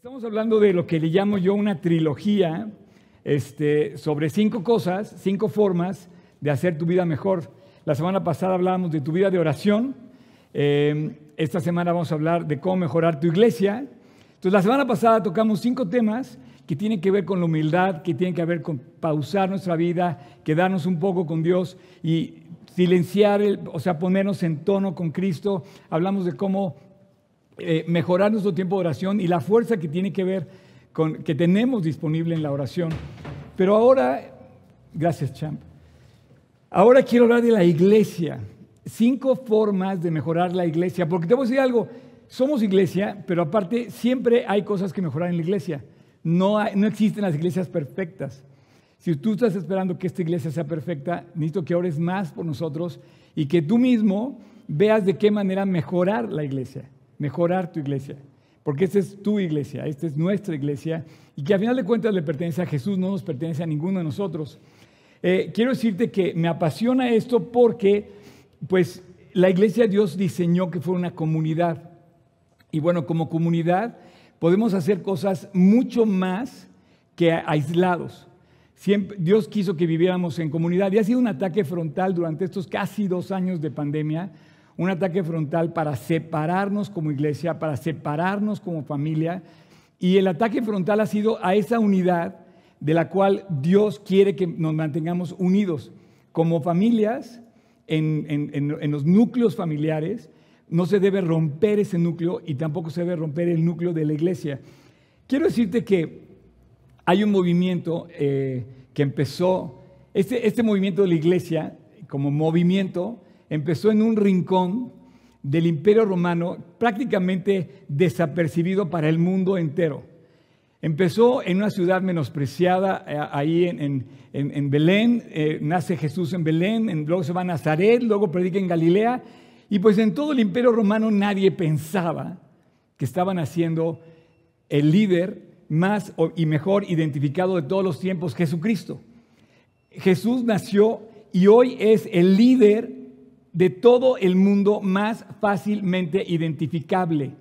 Estamos hablando de lo que le llamo yo una trilogía este, sobre cinco cosas, cinco formas de hacer tu vida mejor. La semana pasada hablábamos de tu vida de oración. Eh, esta semana vamos a hablar de cómo mejorar tu iglesia. Entonces, la semana pasada tocamos cinco temas que tienen que ver con la humildad, que tienen que ver con pausar nuestra vida, quedarnos un poco con Dios y silenciar, o sea, ponernos en tono con Cristo. Hablamos de cómo eh, mejorar nuestro tiempo de oración y la fuerza que tiene que ver con que tenemos disponible en la oración. Pero ahora, gracias Champ, ahora quiero hablar de la iglesia. Cinco formas de mejorar la iglesia, porque te voy a decir algo, somos iglesia, pero aparte siempre hay cosas que mejorar en la iglesia. No, no existen las iglesias perfectas. Si tú estás esperando que esta iglesia sea perfecta, necesito que ores más por nosotros y que tú mismo veas de qué manera mejorar la iglesia, mejorar tu iglesia. Porque esta es tu iglesia, esta es nuestra iglesia y que a final de cuentas le pertenece a Jesús, no nos pertenece a ninguno de nosotros. Eh, quiero decirte que me apasiona esto porque, pues, la iglesia Dios diseñó que fuera una comunidad. Y bueno, como comunidad podemos hacer cosas mucho más que aislados. Dios quiso que viviéramos en comunidad y ha sido un ataque frontal durante estos casi dos años de pandemia, un ataque frontal para separarnos como iglesia, para separarnos como familia. Y el ataque frontal ha sido a esa unidad de la cual Dios quiere que nos mantengamos unidos como familias, en, los núcleos familiares. No se debe romper ese núcleo y tampoco se debe romper el núcleo de la iglesia. Quiero decirte que hay un movimiento eh, que empezó, este, este movimiento de la iglesia, como movimiento, empezó en un rincón del imperio romano prácticamente desapercibido para el mundo entero. Empezó en una ciudad menospreciada, eh, ahí en, Belén, eh, nace Jesús en Belén, luego se va a Nazaret, luego predica en Galilea, y pues en todo el imperio romano nadie pensaba que estaban haciendo el líder más y mejor identificado de todos los tiempos, Jesucristo. Jesús nació y hoy es el líder de todo el mundo más fácilmente identificable.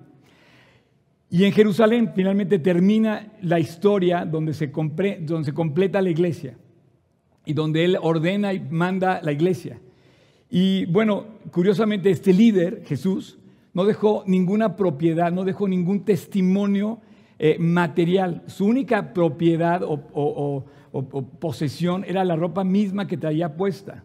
Y en Jerusalén finalmente termina la historia donde se, donde se completa la iglesia y donde Él ordena y manda la iglesia. Y bueno, curiosamente este líder, Jesús, no dejó ninguna propiedad, no dejó ningún testimonio eh, material. Su única propiedad o, posesión era la ropa misma que traía puesta.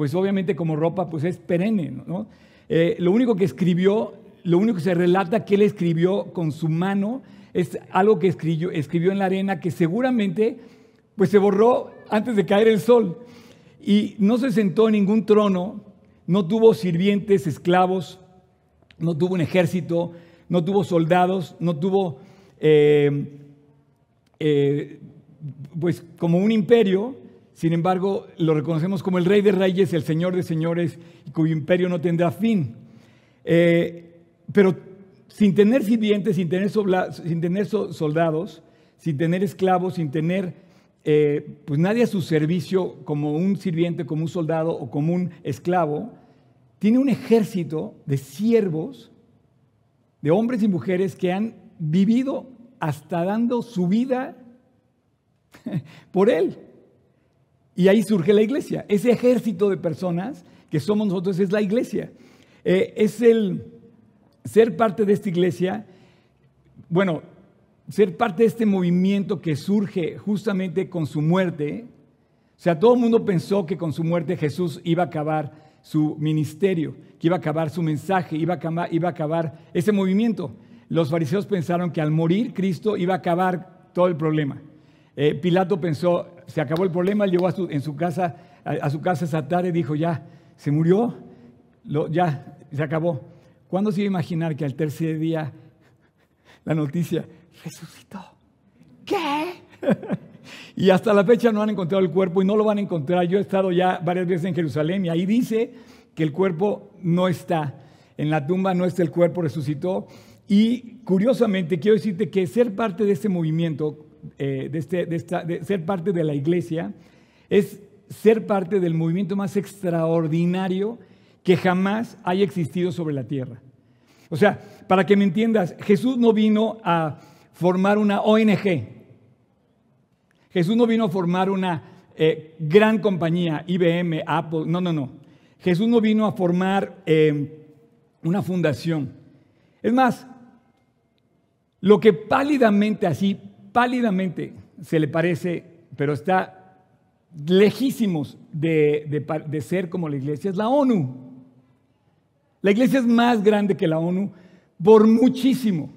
Pues obviamente como ropa pues es perenne. ¿no? Eh, lo único que escribió, lo único que se relata que él escribió con su mano es algo que escribió, escribió en la arena que seguramente pues se borró antes de caer el sol. Y no se sentó en ningún trono, no tuvo sirvientes, esclavos, no tuvo un ejército, no tuvo soldados, no tuvo eh, eh, pues como un imperio, sin embargo, lo reconocemos como el rey de reyes, el señor de señores, cuyo imperio no tendrá fin. Eh, pero sin tener sirvientes, sin tener, sin tener soldados, sin tener esclavos, sin tener pues nadie a su servicio como un sirviente, como un soldado o como un esclavo, tiene un ejército de siervos, de hombres y mujeres que han vivido hasta dando su vida por Él. Y ahí surge la iglesia. Ese ejército de personas que somos nosotros es la iglesia. Eh, es el ser parte de esta iglesia, bueno, ser parte de este movimiento que surge justamente con su muerte. O sea, todo el mundo pensó que con su muerte Jesús iba a acabar su ministerio, que iba a acabar su mensaje, iba a acabar, ese movimiento los fariseos pensaron que al morir Cristo iba a acabar todo el problema. Eh, Pilato pensó, se acabó el problema, llegó a su, en su casa, a, su casa esa tarde y dijo, ya, se murió, ya, se acabó. ¿Cuándo se iba a imaginar que al tercer día la noticia resucitó? ¿Qué? y hasta la fecha no han encontrado el cuerpo y no lo van a encontrar. Yo he estado ya varias veces en Jerusalén y ahí dice que el cuerpo no está. En la tumba no está el cuerpo, resucitó. Y curiosamente, quiero decirte que ser parte de este movimiento, eh, de, este, de, ser parte de la iglesia, es ser parte del movimiento más extraordinario que jamás haya existido sobre la tierra. O sea, para que me entiendas, Jesús no vino a formar una ONG. Jesús no vino a formar una eh, gran compañía, IBM, Apple, no, no, no. Jesús no vino a formar eh, una fundación. Es más, lo que pálidamente así, pálidamente se le parece, pero está lejísimos de, de ser como la iglesia, es la ONU. La iglesia es más grande que la ONU por muchísimo.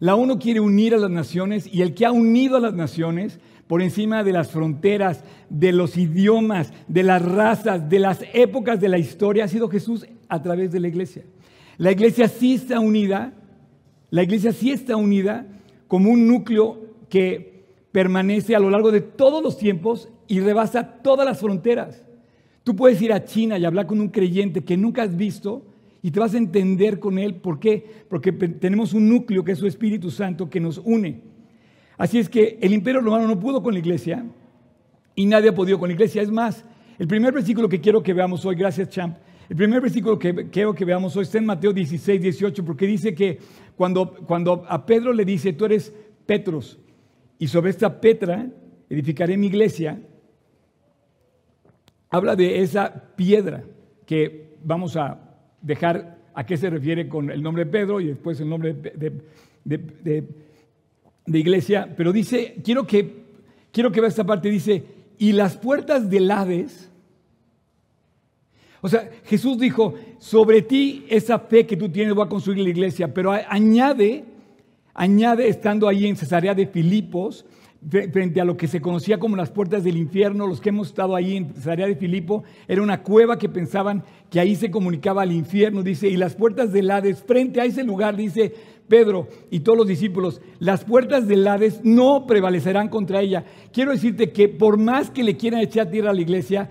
La ONU quiere unir a las naciones y el que ha unido a las naciones por encima de las fronteras, de los idiomas, de las razas, de las épocas de la historia, ha sido Jesús a través de la iglesia. La iglesia sí está unida, la iglesia sí está unida como un núcleo que permanece a lo largo de todos los tiempos y rebasa todas las fronteras. Tú puedes ir a China y hablar con un creyente que nunca has visto y te vas a entender con él. ¿Por qué? Porque tenemos un núcleo que es su Espíritu Santo que nos une. Así es que el imperio romano no pudo con la iglesia y nadie ha podido con la iglesia. Es más, el primer versículo que quiero que veamos hoy, gracias Champ, el primer versículo que quiero que veamos hoy está en Mateo 16, 18, porque dice que cuando, cuando a Pedro le dice, tú eres Petros, y sobre esta Petra edificaré mi iglesia, habla de esa piedra que vamos a dejar a qué se refiere con el nombre de Pedro y después el nombre de, iglesia, pero dice, quiero que, quiero que vea esta parte, dice, y las puertas del Hades, o sea, Jesús dijo, sobre ti esa fe que tú tienes voy a construir la iglesia, pero añade, añade estando ahí en Cesarea de Filipos, frente a lo que se conocía como las puertas del infierno, los que hemos estado ahí en Cesarea de Filipo, era una cueva que pensaban que ahí se comunicaba al infierno, dice, y las puertas del Hades, frente a ese lugar, dice Pedro y todos los discípulos, las puertas del Hades no prevalecerán contra ella. Quiero decirte que por más que le quieran echar tierra a la iglesia,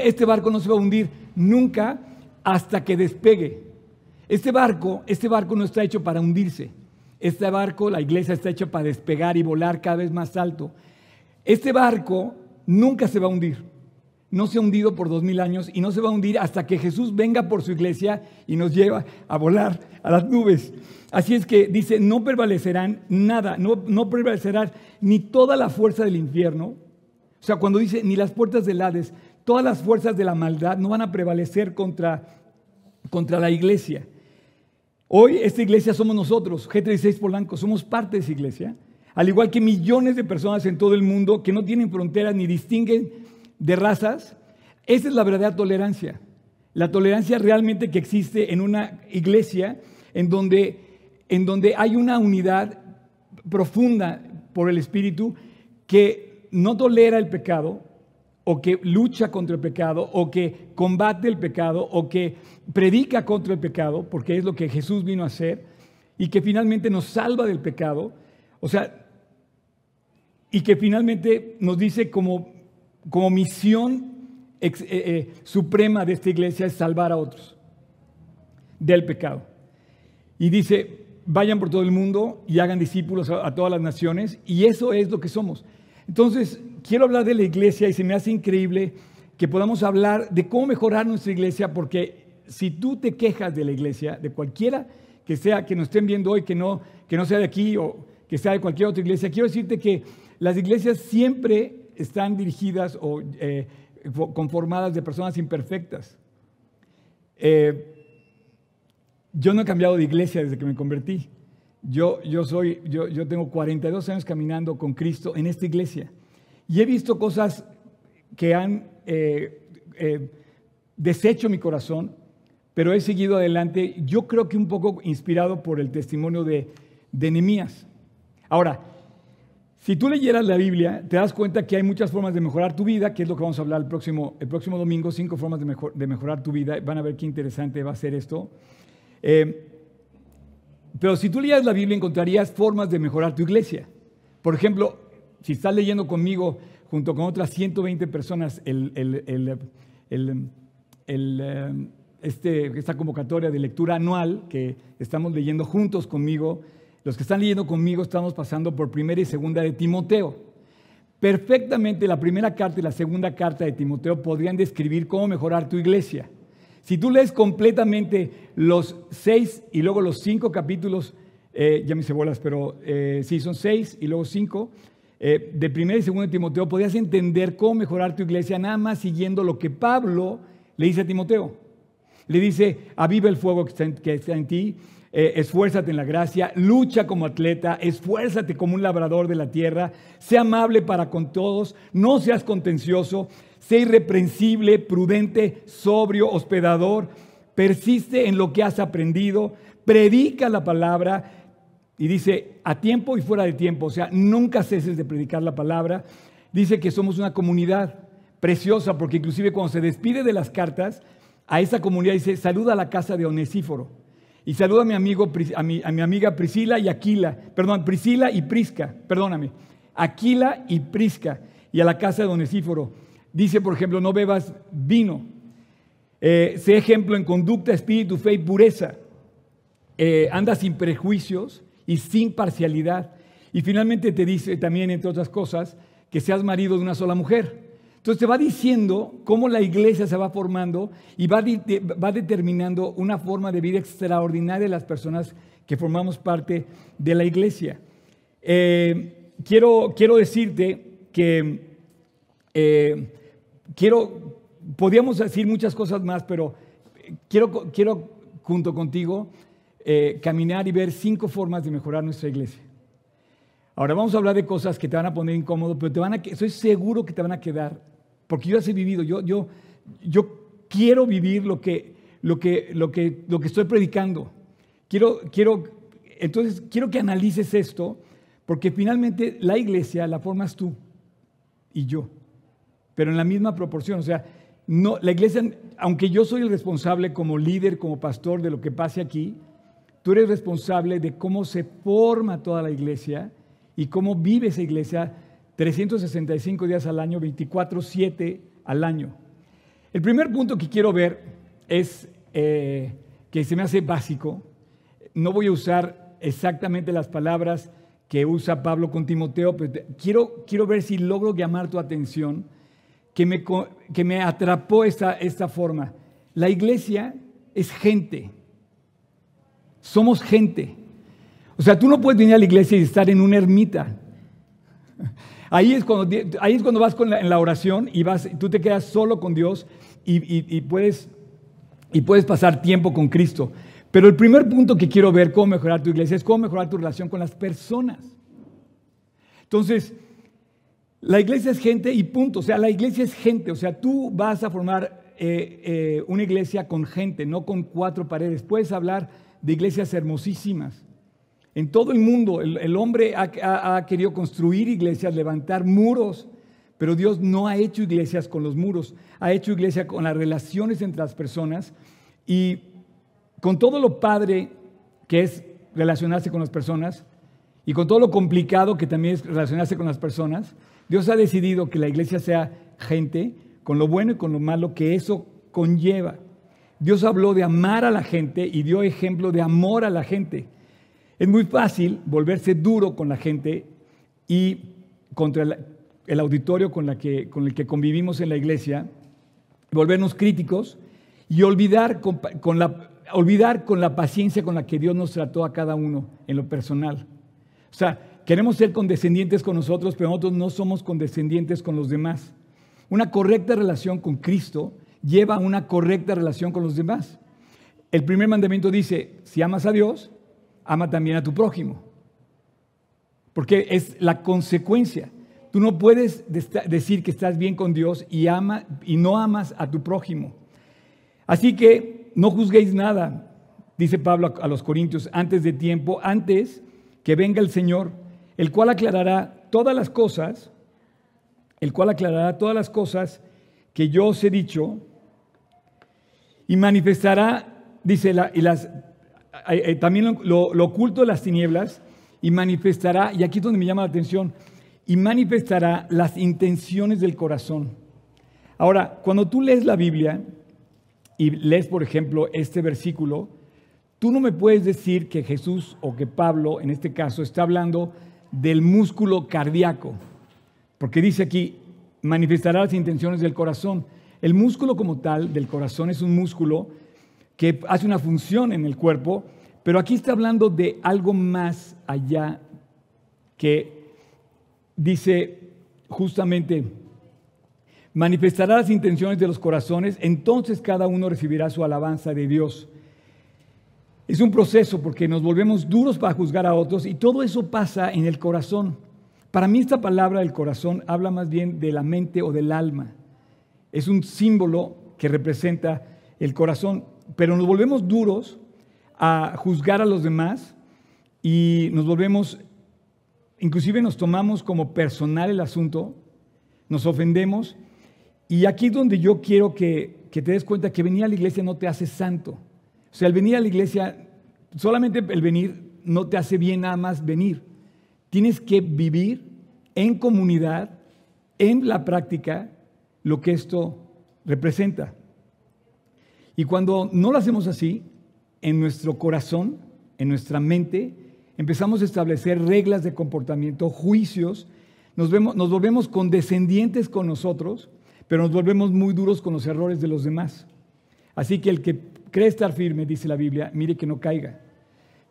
este barco no se va a hundir nunca hasta que despegue. Este barco, este barco no está hecho para hundirse. Este barco, la iglesia está hecha para despegar y volar cada vez más alto. Este barco nunca se va a hundir. No se ha hundido por dos mil años y no se va a hundir hasta que Jesús venga por su iglesia y nos lleva a volar a las nubes. Así es que dice, no prevalecerán nada, no, no ni toda la fuerza del infierno. O sea, cuando dice ni las puertas del Hades, todas las fuerzas de la maldad no van a prevalecer contra, contra la iglesia. Hoy esta iglesia somos nosotros, G36 Polanco, somos parte de esa iglesia, al igual que millones de personas en todo el mundo que no tienen fronteras ni distinguen de razas. Esa es la verdadera tolerancia. La tolerancia realmente que existe en una iglesia en donde, en donde hay una unidad profunda por el Espíritu que no tolera el pecado, o que lucha contra el pecado, o que combate el pecado, o que predica contra el pecado, porque es lo que Jesús vino a hacer, y que finalmente nos salva del pecado, o sea, y que finalmente nos dice como, como misión eh, eh, suprema de esta iglesia es salvar a otros del pecado. Y dice, vayan por todo el mundo y hagan discípulos a todas las naciones, y eso es lo que somos. Entonces, quiero hablar de la iglesia y se me hace increíble que podamos hablar de cómo mejorar nuestra iglesia, porque si tú te quejas de la iglesia, de cualquiera que sea, que nos estén viendo hoy, que no, que no sea de aquí o que sea de cualquier otra iglesia, quiero decirte que las iglesias siempre están dirigidas o eh, conformadas de personas imperfectas. Eh, yo no he cambiado de iglesia desde que me convertí. Yo, yo, soy, yo, yo tengo 42 años caminando con Cristo en esta iglesia y he visto cosas que han eh, eh, deshecho mi corazón, pero he seguido adelante, yo creo que un poco inspirado por el testimonio de, de Nehemías. Ahora, si tú leyeras la Biblia, te das cuenta que hay muchas formas de mejorar tu vida, que es lo que vamos a hablar el próximo, el próximo domingo, cinco formas de, mejorar tu vida. Van a ver qué interesante va a ser esto. Eh, pero si tú leías la Biblia encontrarías formas de mejorar tu iglesia. Por ejemplo, si estás leyendo conmigo junto con otras 120 personas el, eh, este, esta convocatoria de lectura anual que estamos leyendo juntos conmigo, los que están leyendo conmigo estamos pasando por primera y segunda de Timoteo. Perfectamente la primera carta y la segunda carta de Timoteo podrían describir cómo mejorar tu iglesia. Si tú lees completamente los seis y luego los cinco capítulos eh, ya me hice bolas, pero eh, sí, son seis y luego cinco. Eh, de primero y segundo de Timoteo, podías entender cómo mejorar tu iglesia nada más siguiendo lo que Pablo le dice a Timoteo. Le dice, aviva el fuego que está en, ti, esfuérzate en la gracia, lucha como atleta, esfuérzate como un labrador de la tierra, sea amable para con todos, no seas contencioso, sé irreprensible, prudente, sobrio, hospedador, persiste en lo que has aprendido, predica la palabra, y dice, a tiempo y fuera de tiempo, o sea, nunca ceses de predicar la palabra. Dice que somos una comunidad preciosa, porque inclusive cuando se despide de las cartas, a esa comunidad dice, saluda a la casa de Onesíforo. Y saluda a mi, amigo, a mi, a mi amiga Priscila y Aquila, perdón, Priscila y Prisca, perdóname, Aquila y Prisca, y a la casa de Onesíforo. Dice, por ejemplo, no bebas vino. Eh, sé ejemplo en conducta, espíritu, fe y pureza. Eh, anda sin prejuicios y sin parcialidad. Y finalmente te dice también, entre otras cosas, que seas marido de una sola mujer. Entonces te va diciendo cómo la iglesia se va formando y va, va determinando una forma de vida extraordinaria de las personas que formamos parte de la iglesia. Eh, quiero, quiero decirte que eh, quiero, podríamos decir muchas cosas más, pero quiero, quiero junto contigo eh, caminar y ver cinco formas de mejorar nuestra iglesia. Ahora vamos a hablar de cosas que te van a poner incómodo, pero te van a, estoy seguro que te van a quedar, porque yo ya he vivido, yo, yo, yo quiero vivir lo que, lo que, lo que, lo que estoy predicando. Quiero, quiero, entonces, quiero que analices esto, porque finalmente la iglesia la formas tú y yo, pero en la misma proporción. O sea, no, la iglesia, aunque yo soy el responsable como líder, como pastor de lo que pase aquí, Tú eres responsable de cómo se forma toda la iglesia y cómo vive esa iglesia 365 días al año, 24/7 al año. El primer punto que quiero ver es eh, que se me hace básico. No voy a usar exactamente las palabras que usa Pablo con Timoteo, pero quiero, quiero ver si logro llamar tu atención, que me, que me atrapó esta, esta forma. La iglesia es gente. Somos gente. O sea, tú no puedes venir a la iglesia y estar en una ermita. Ahí es cuando, ahí es cuando vas con en la oración y vas, tú te quedas solo con Dios y, puedes, y puedes pasar tiempo con Cristo. Pero el primer punto que quiero ver cómo mejorar tu iglesia es cómo mejorar tu relación con las personas. Entonces, la iglesia es gente y punto. O sea, la iglesia es gente. O sea, tú vas a formar eh, eh, una iglesia con gente, no con cuatro paredes. Puedes hablar de iglesias hermosísimas. En todo el mundo el, hombre ha, querido construir iglesias, levantar muros, pero Dios no ha hecho iglesias con los muros, ha hecho iglesia con las relaciones entre las personas y con todo lo padre que es relacionarse con las personas y con todo lo complicado que también es relacionarse con las personas, Dios ha decidido que la iglesia sea gente con lo bueno y con lo malo que eso conlleva. Dios habló de amar a la gente y dio ejemplo de amor a la gente. Es muy fácil volverse duro con la gente y contra el, auditorio con, el que convivimos en la iglesia, volvernos críticos y olvidar con, la, olvidar con la paciencia con la que Dios nos trató a cada uno en lo personal. O sea, queremos ser condescendientes con nosotros, pero nosotros no somos condescendientes con los demás. Una correcta relación con Cristo lleva una correcta relación con los demás. El primer mandamiento dice, si amas a Dios, ama también a tu prójimo. Porque es la consecuencia. Tú no puedes decir que estás bien con Dios y, ama, y no amas a tu prójimo. Así que no juzguéis nada, dice Pablo a los Corintios, antes de tiempo, antes que venga el Señor, el cual aclarará todas las cosas, el cual aclarará todas las cosas que yo os he dicho y manifestará, dice, y las, también lo, oculto de las tinieblas, y manifestará, y aquí es donde me llama la atención, y manifestará las intenciones del corazón. Ahora, cuando tú lees la Biblia y lees, por ejemplo, este versículo, tú no me puedes decir que Jesús o que Pablo, en este caso, está hablando del músculo cardíaco, porque dice aquí, manifestará las intenciones del corazón. El músculo como tal del corazón es un músculo que hace una función en el cuerpo, Pero aquí está hablando de algo más allá que dice justamente, manifestará las intenciones de los corazones, entonces cada uno recibirá su alabanza de Dios. Es un proceso porque nos volvemos duros para juzgar a otros y todo eso pasa en el corazón. Para mí esta palabra del corazón habla más bien de la mente o del alma. Es un símbolo que representa el corazón, pero nos volvemos duros a juzgar a los demás y nos volvemos, inclusive nos tomamos como personal el asunto, nos ofendemos y aquí es donde yo quiero que, que te des cuenta que venir a la iglesia no te hace santo. O sea, el venir a la iglesia, solamente el venir no te hace bien nada más venir. Tienes que vivir en comunidad, en la práctica, lo que esto representa. Y cuando no lo hacemos así, en nuestro corazón, en nuestra mente, empezamos a establecer reglas de comportamiento, juicios, nos, vemos, nos volvemos condescendientes con nosotros, pero nos volvemos muy duros con los errores de los demás. Así que el que cree estar firme, dice la Biblia, mire que no caiga.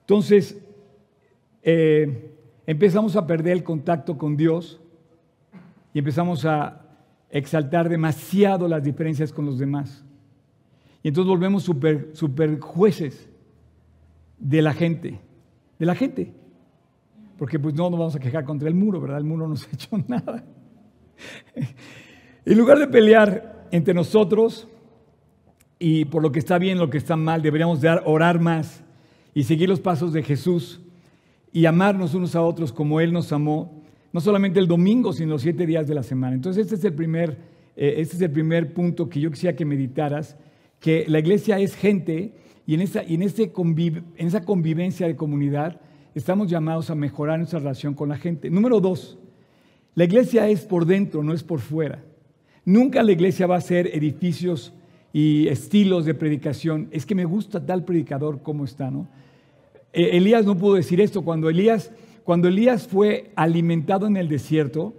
Entonces, eh, empezamos a perder el contacto con Dios y empezamos a exaltar demasiado las diferencias con los demás. Y entonces volvemos super, super jueces de la gente, de la gente. Porque pues no nos vamos a quejar contra el muro, ¿verdad? El muro no nos ha hecho nada. en lugar de pelear entre nosotros y por lo que está bien, lo que está mal, deberíamos de orar más y seguir los pasos de Jesús y amarnos unos a otros como Él nos amó, no solamente el domingo, sino los siete días de la semana. Entonces este es el primer, eh, este es el primer punto que yo quisiera que meditaras que la iglesia es gente y en esa, en, en esa convivencia de comunidad estamos llamados a mejorar nuestra relación con la gente. Número dos, la iglesia es por dentro, no es por fuera. Nunca la iglesia va a ser edificios y estilos de predicación. Es que me gusta tal predicador como está, ¿no? E, Elías no pudo decir esto. Cuando Elías, cuando Elías fue alimentado en el desierto,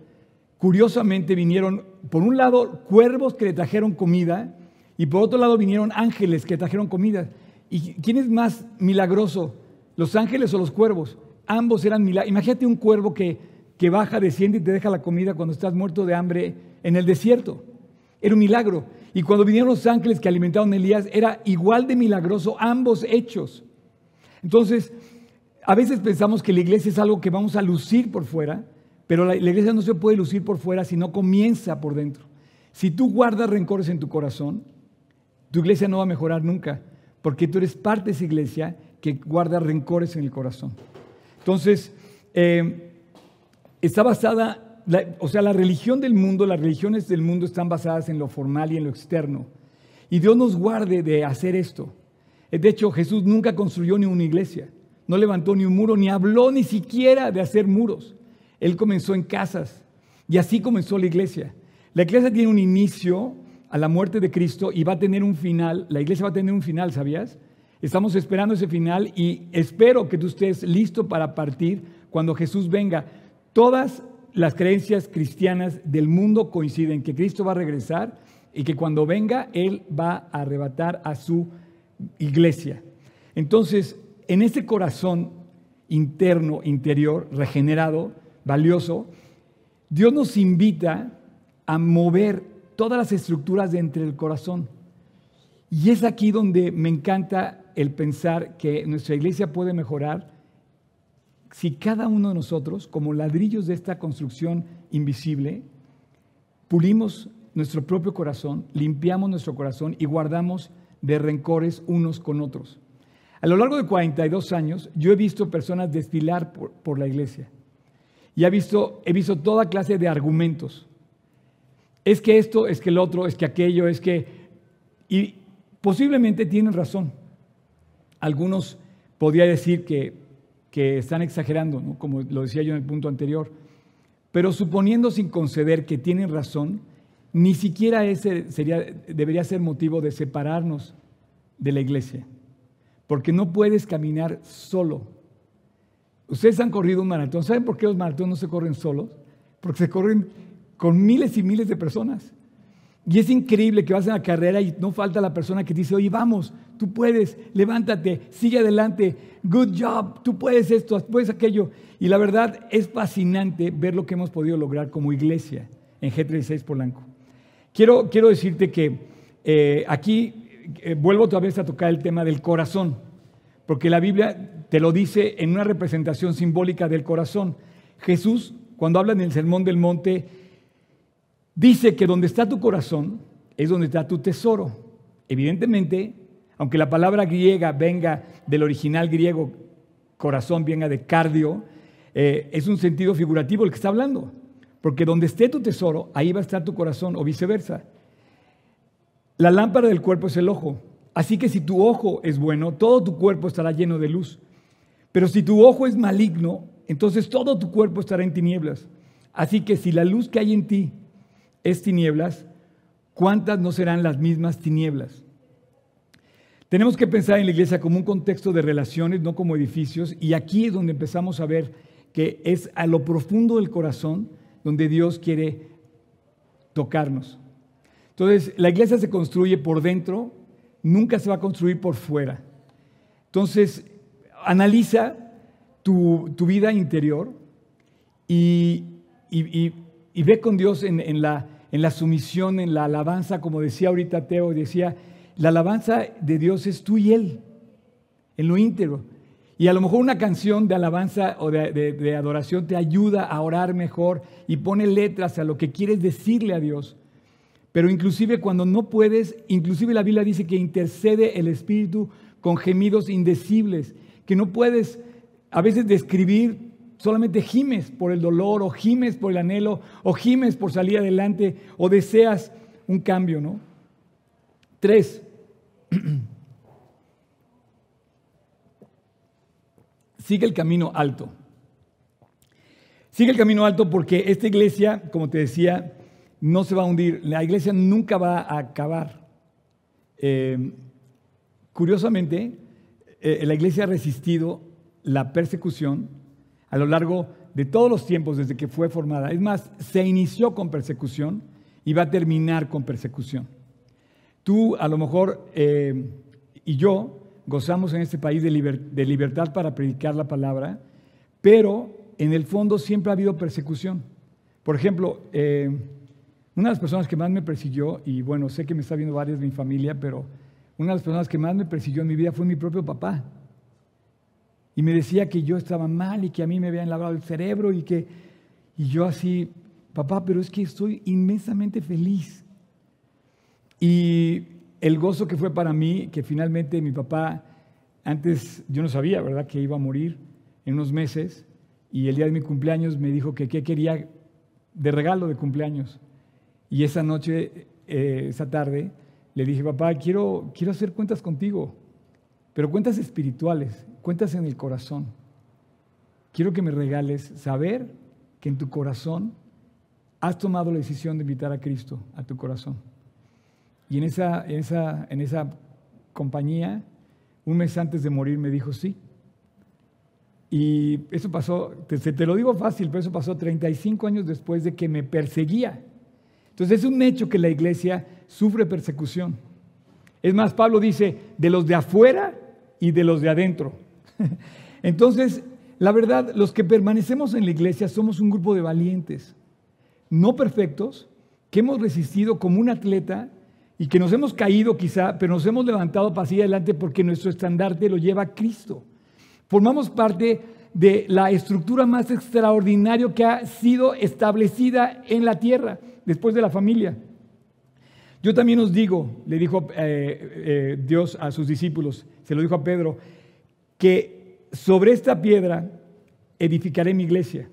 curiosamente vinieron, por un lado, cuervos que le trajeron comida y por otro lado vinieron ángeles que trajeron comida. ¿Y quién es más milagroso? ¿Los ángeles o los cuervos? Ambos eran milagros. Imagínate un cuervo que, que baja, desciende y te deja la comida cuando estás muerto de hambre en el desierto. Era un milagro. Y cuando vinieron los ángeles que alimentaron a Elías, era igual de milagroso ambos hechos. Entonces, a veces pensamos que la iglesia es algo que vamos a lucir por fuera, pero la, iglesia no se puede lucir por fuera si no comienza por dentro. Si tú guardas rencores en tu corazón, tu iglesia no va a mejorar nunca, porque tú eres parte de esa iglesia que guarda rencores en el corazón. Entonces, eh, está basada, o sea, la religión del mundo, las religiones del mundo están basadas en lo formal y en lo externo. Y Dios nos guarde de hacer esto. De hecho, Jesús nunca construyó ni una iglesia, no levantó ni un muro, ni habló ni siquiera de hacer muros. Él comenzó en casas y así comenzó la iglesia. La iglesia tiene un inicio, a la muerte de Cristo y va a tener un final, la iglesia va a tener un final, ¿sabías? Estamos esperando ese final y espero que tú estés listo para partir cuando Jesús venga. Todas las creencias cristianas del mundo coinciden que Cristo va a regresar y que cuando venga Él va a arrebatar a su iglesia. Entonces, en ese corazón interno, interior, regenerado, valioso, Dios nos invita a mover todas las estructuras de entre el corazón. Y es aquí donde me encanta el pensar que nuestra iglesia puede mejorar si cada uno de nosotros, como ladrillos de esta construcción invisible, pulimos nuestro propio corazón, limpiamos nuestro corazón y guardamos de rencores unos con otros. A lo largo de 42 años, yo he visto personas desfilar por, la iglesia. Y he visto, he visto toda clase de argumentos. Es que esto, es que el otro, es que aquello, es que... Y posiblemente tienen razón. Algunos podría decir que, que están exagerando, como lo decía yo en el punto anterior, pero suponiendo sin conceder que tienen razón, ni siquiera ese sería, debería ser motivo de separarnos de la iglesia, porque no puedes caminar solo. Ustedes han corrido un maratón, ¿saben por qué los maratones no se corren solos? Porque se corren con miles y miles de personas. Y es increíble que vas en la carrera y no falta la persona que te dice, oye, vamos, tú puedes, levántate, sigue adelante, good job, tú puedes esto, puedes aquello. Y la verdad es fascinante ver lo que hemos podido lograr como iglesia en G36 Polanco. Quiero, quiero decirte que eh, aquí eh, vuelvo otra vez a tocar el tema del corazón, porque la Biblia te lo dice en una representación simbólica del corazón. Jesús, cuando habla en el Sermón del Monte, dice que donde está tu corazón es donde está tu tesoro. Evidentemente, aunque la palabra griega venga del original griego, corazón venga de cardio, eh, es un sentido figurativo el que está hablando. Porque donde esté tu tesoro, ahí va a estar tu corazón o viceversa. La lámpara del cuerpo es el ojo. Así que si tu ojo es bueno, todo tu cuerpo estará lleno de luz. Pero si tu ojo es maligno, entonces todo tu cuerpo estará en tinieblas. Así que si la luz que hay en ti es tinieblas, ¿cuántas no serán las mismas tinieblas? Tenemos que pensar en la iglesia como un contexto de relaciones, no como edificios, y aquí es donde empezamos a ver que es a lo profundo del corazón donde Dios quiere tocarnos. Entonces, la iglesia se construye por dentro, nunca se va a construir por fuera. Entonces, analiza tu, vida interior y, ve con Dios en, la, en la sumisión, en la alabanza, como decía ahorita Teo, decía, la alabanza de Dios es tú y Él, en lo íntegro. Y a lo mejor una canción de alabanza o de, adoración te ayuda a orar mejor y pone letras a lo que quieres decirle a Dios. Pero inclusive cuando no puedes, inclusive la Biblia dice que intercede el Espíritu con gemidos indecibles, que no puedes a veces describir, solamente gimes por el dolor o gimes por el anhelo o gimes por salir adelante o deseas un cambio, ¿no? Tres. Sigue el camino alto. Sigue el camino alto porque esta iglesia, como te decía, no se va a hundir. La iglesia nunca va a acabar. Eh, curiosamente, eh, la iglesia ha resistido la persecución a lo largo de todos los tiempos desde que fue formada. Es más, se inició con persecución y va a terminar con persecución. Tú a lo mejor eh, y yo gozamos en este país de, libertad para predicar la palabra, pero en el fondo siempre ha habido persecución. Por ejemplo, una de las personas que más me persiguió, y bueno, sé que me está viendo varias de mi familia, pero una de las personas que más me persiguió en mi vida fue mi propio papá. Y me decía que yo estaba mal y que a mí me habían lavado el cerebro y que, y yo así, papá, pero es que estoy inmensamente feliz. Y el gozo que fue para mí, que finalmente mi papá, antes yo no sabía, ¿verdad?, que iba a morir en unos meses, y el día de mi cumpleaños me dijo que qué quería de regalo de cumpleaños. Y esa noche, eh, esa tarde, le dije, papá, quiero, quiero hacer cuentas contigo, pero cuentas espirituales, cuentas en el corazón. Quiero que me regales saber que en tu corazón has tomado la decisión de invitar a Cristo a tu corazón. Y en esa, esa, en esa compañía, un mes antes de morir, me dijo sí. Y eso pasó, te, te lo digo fácil, pero eso pasó 35 años después de que me perseguía. Entonces es un hecho que la iglesia sufre persecución. Es más, Pablo dice, de los de afuera y de los de adentro. Entonces, la verdad, los que permanecemos en la iglesia somos un grupo de valientes, no perfectos, que hemos resistido como un atleta y que nos hemos caído quizá, pero nos hemos levantado para seguir adelante porque nuestro estandarte lo lleva Cristo. Formamos parte de la estructura más extraordinaria que ha sido establecida en la tierra después de la familia. Yo también os digo, le dijo eh, eh, Dios a sus discípulos, se lo dijo a Pedro, que sobre esta piedra edificaré mi iglesia.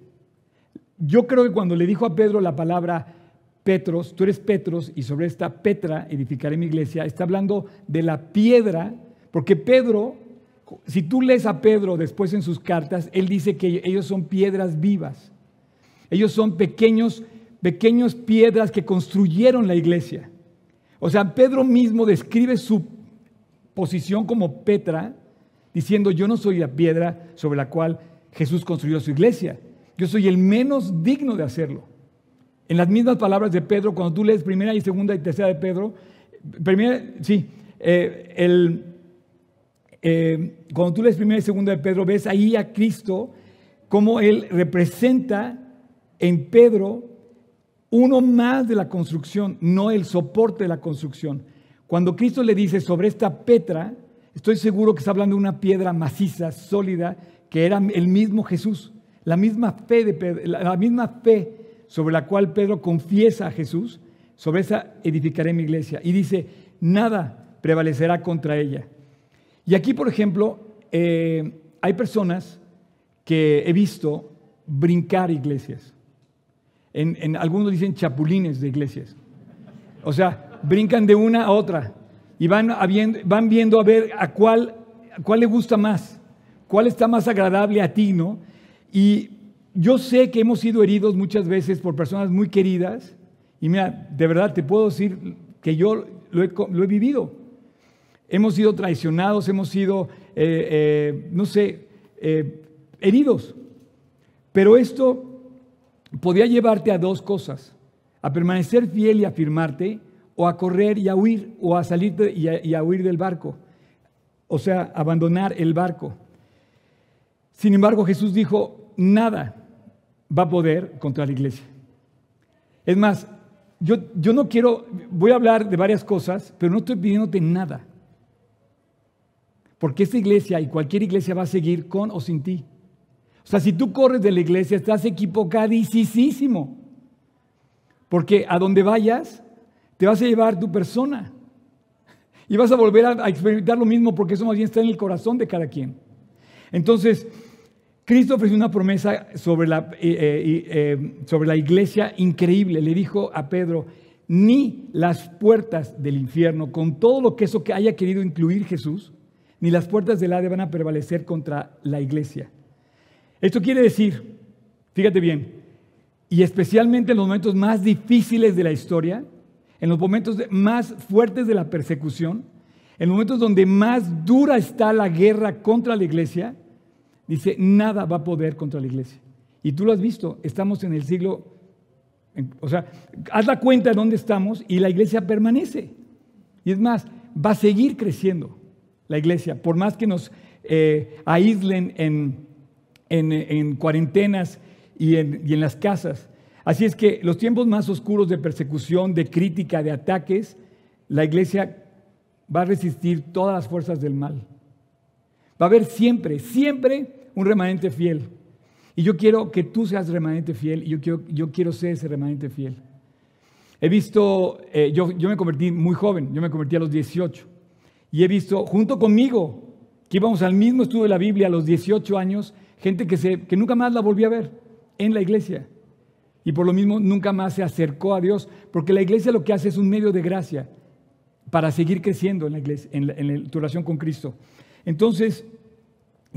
Yo creo que cuando le dijo a Pedro la palabra Petros, tú eres Petros y sobre esta Petra edificaré mi iglesia. Está hablando de la piedra, porque Pedro, si tú lees a Pedro después en sus cartas, él dice que ellos son piedras vivas. Ellos son pequeños, pequeños piedras que construyeron la iglesia. O sea, Pedro mismo describe su posición como Petra, diciendo, yo no soy la piedra sobre la cual Jesús construyó su iglesia. Yo soy el menos digno de hacerlo. En las mismas palabras de Pedro, cuando tú lees primera y segunda y tercera de Pedro, primera, sí, eh, el, eh, cuando tú lees primera y segunda de Pedro, ves ahí a Cristo como Él representa en Pedro uno más de la construcción, no el soporte de la construcción. Cuando Cristo le dice sobre esta Petra, estoy seguro que está hablando de una piedra maciza, sólida, que era el mismo Jesús, la misma fe la misma fe sobre la cual Pedro confiesa a Jesús, sobre esa edificaré mi iglesia. Y dice, nada prevalecerá contra ella. Y aquí, por ejemplo, eh, hay personas que he visto brincar iglesias. En, algunos dicen chapulines de iglesias. O sea, brincan de una a otra y van, viendo a ver a cuál, cuál le gusta más, cuál está más agradable a ti, ¿no? Y yo sé que hemos sido heridos muchas veces por personas muy queridas y mira, de verdad te puedo decir que yo lo he, vivido. Hemos sido traicionados, hemos sido, eh, eh, no sé, eh, heridos. Pero esto podía llevarte a dos cosas, a permanecer fiel y afirmarte, o a correr y a huir, o a salir y, a, huir del barco, o sea, abandonar el barco. Sin embargo, Jesús dijo, nada va a poder contra la iglesia. Es más, yo, yo, no quiero, voy a hablar de varias cosas, pero no estoy pidiéndote nada. Porque esta iglesia y cualquier iglesia va a seguir con o sin ti. O sea, si tú corres de la iglesia, estás equivocadísimo. Porque a donde vayas, te vas a llevar tu persona. Y vas a volver a, experimentar lo mismo porque eso más bien está en el corazón de cada quien. Entonces, Cristo ofreció una promesa sobre la, eh, eh, eh, sobre la iglesia increíble. Le dijo a Pedro, ni las puertas del infierno, con todo lo que eso que haya querido incluir Jesús, ni las puertas del Hades van a prevalecer contra la iglesia. Esto quiere decir, fíjate bien, y especialmente en los momentos más difíciles de la historia, en los momentos más fuertes de la persecución, en los momentos donde más dura está la guerra contra la iglesia, dice, nada va a poder contra la iglesia. Y tú lo has visto, estamos en el siglo, o sea, haz la cuenta de dónde estamos y la iglesia permanece. Y es más, va a seguir creciendo la iglesia, por más que nos eh, aíslen en, en, cuarentenas y en, y en las casas. Así es que los tiempos más oscuros de persecución, de crítica, de ataques, la iglesia va a resistir todas las fuerzas del mal. Va a haber siempre, siempre un remanente fiel. Y yo quiero que tú seas remanente fiel y yo quiero, yo quiero ser ese remanente fiel. He visto, eh, yo, yo me convertí muy joven, yo me convertí a los 18. Y he visto junto conmigo, que íbamos al mismo estudio de la Biblia a los 18 años, gente que, se, que nunca más la volvió a ver en la iglesia. Y por lo mismo nunca más se acercó a Dios, porque la iglesia lo que hace es un medio de gracia para seguir creciendo en la iglesia, en, tu relación con Cristo. Entonces,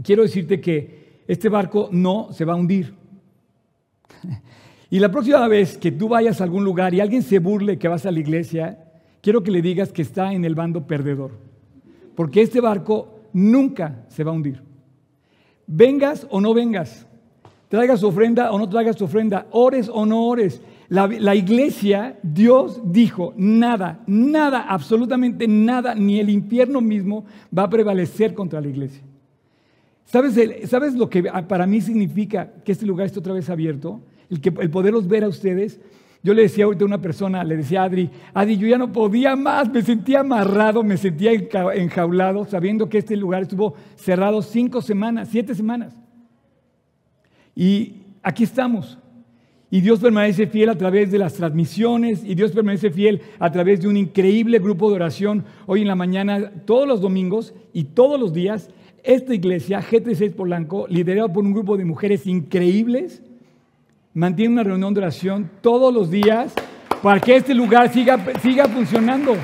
quiero decirte que este barco no se va a hundir. Y la próxima vez que tú vayas a algún lugar y alguien se burle que vas a la iglesia, quiero que le digas que está en el bando perdedor. Porque este barco nunca se va a hundir. Vengas o no vengas, traigas ofrenda o no traigas tu ofrenda, ores o no ores. La, iglesia, Dios dijo, nada, nada, absolutamente nada, ni el infierno mismo va a prevalecer contra la iglesia. ¿Sabes, ¿Sabes lo que para mí significa que este lugar esté otra vez abierto? El, que, el poderlos ver a ustedes. Yo le decía ahorita a una persona, le decía a Adri, Adri, yo ya no podía más, me sentía amarrado, me sentía enjaulado, sabiendo que este lugar estuvo cerrado cinco semanas, siete semanas. Y aquí estamos. Y Dios permanece fiel a través de las transmisiones y Dios permanece fiel a través de un increíble grupo de oración hoy en la mañana, todos los domingos y todos los días. Esta iglesia, G36 Polanco, liderada por un grupo de mujeres increíbles, mantiene una reunión de oración todos los días para que este lugar siga, siga funcionando.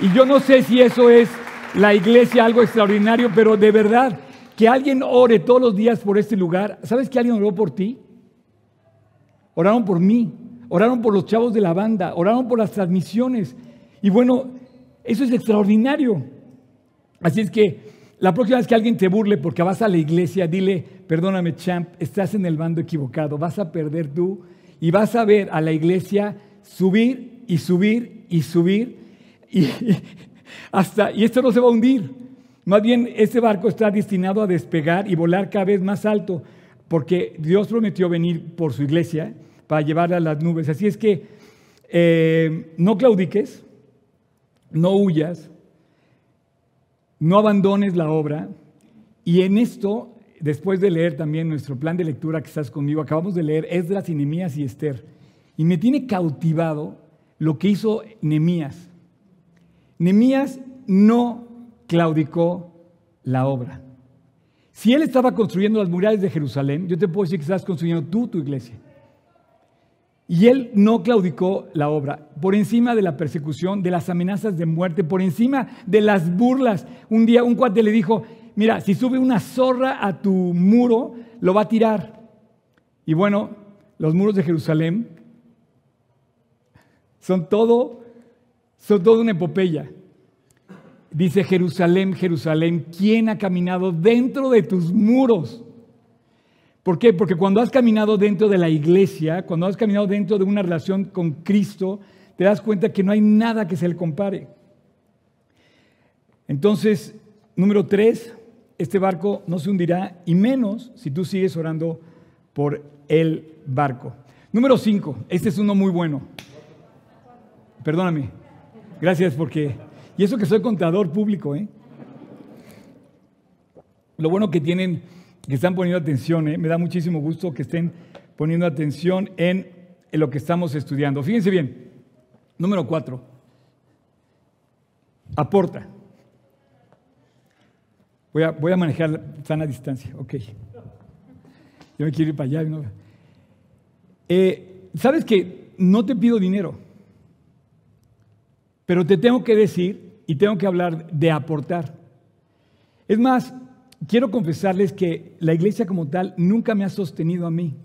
Y yo no sé si eso es la iglesia algo extraordinario, pero de verdad, que alguien ore todos los días por este lugar. ¿Sabes que alguien oró por ti? Oraron por mí, oraron por los chavos de la banda, oraron por las transmisiones. Y bueno, eso es extraordinario. Así es que la próxima vez que alguien te burle porque vas a la iglesia, dile, perdóname, champ, estás en el bando equivocado, vas a perder tú y vas a ver a la iglesia subir y subir y subir y, hasta y esto no se va a hundir. Más bien este barco está destinado a despegar y volar cada vez más alto porque Dios prometió venir por su iglesia para llevarla a las nubes. Así es que eh, no claudiques, no huyas, no abandones la obra. Y en esto, después de leer también nuestro plan de lectura que estás conmigo, acabamos de leer Esdras y Nemías y Esther. Y me tiene cautivado lo que hizo Nemías. Nemías no claudicó la obra. Si él estaba construyendo las murallas de Jerusalén, yo te puedo decir que estás construyendo tú tu iglesia. Y él no claudicó la obra, por encima de la persecución, de las amenazas de muerte, por encima de las burlas. Un día un cuate le dijo, mira, si sube una zorra a tu muro, lo va a tirar. Y bueno, los muros de Jerusalén son todo, son todo una epopeya. Dice Jerusalén, Jerusalén, ¿quién ha caminado dentro de tus muros? ¿Por qué? Porque cuando has caminado dentro de la iglesia, cuando has caminado dentro de una relación con Cristo, te das cuenta que no hay nada que se le compare. Entonces, número tres, este barco no se hundirá y menos si tú sigues orando por el barco. Número cinco, este es uno muy bueno. Perdóname. Gracias porque... Y eso que soy contador público, ¿eh? Lo bueno que tienen que están poniendo atención. ¿eh? Me da muchísimo gusto que estén poniendo atención en, lo que estamos estudiando. Fíjense bien. Número cuatro. Aporta. Voy a, voy a manejar sana distancia. Ok. Yo me quiero ir para allá. Eh, Sabes que no te pido dinero, pero te tengo que decir y tengo que hablar de aportar. Es más, quiero confesarles que la iglesia como tal nunca me ha sostenido a mí.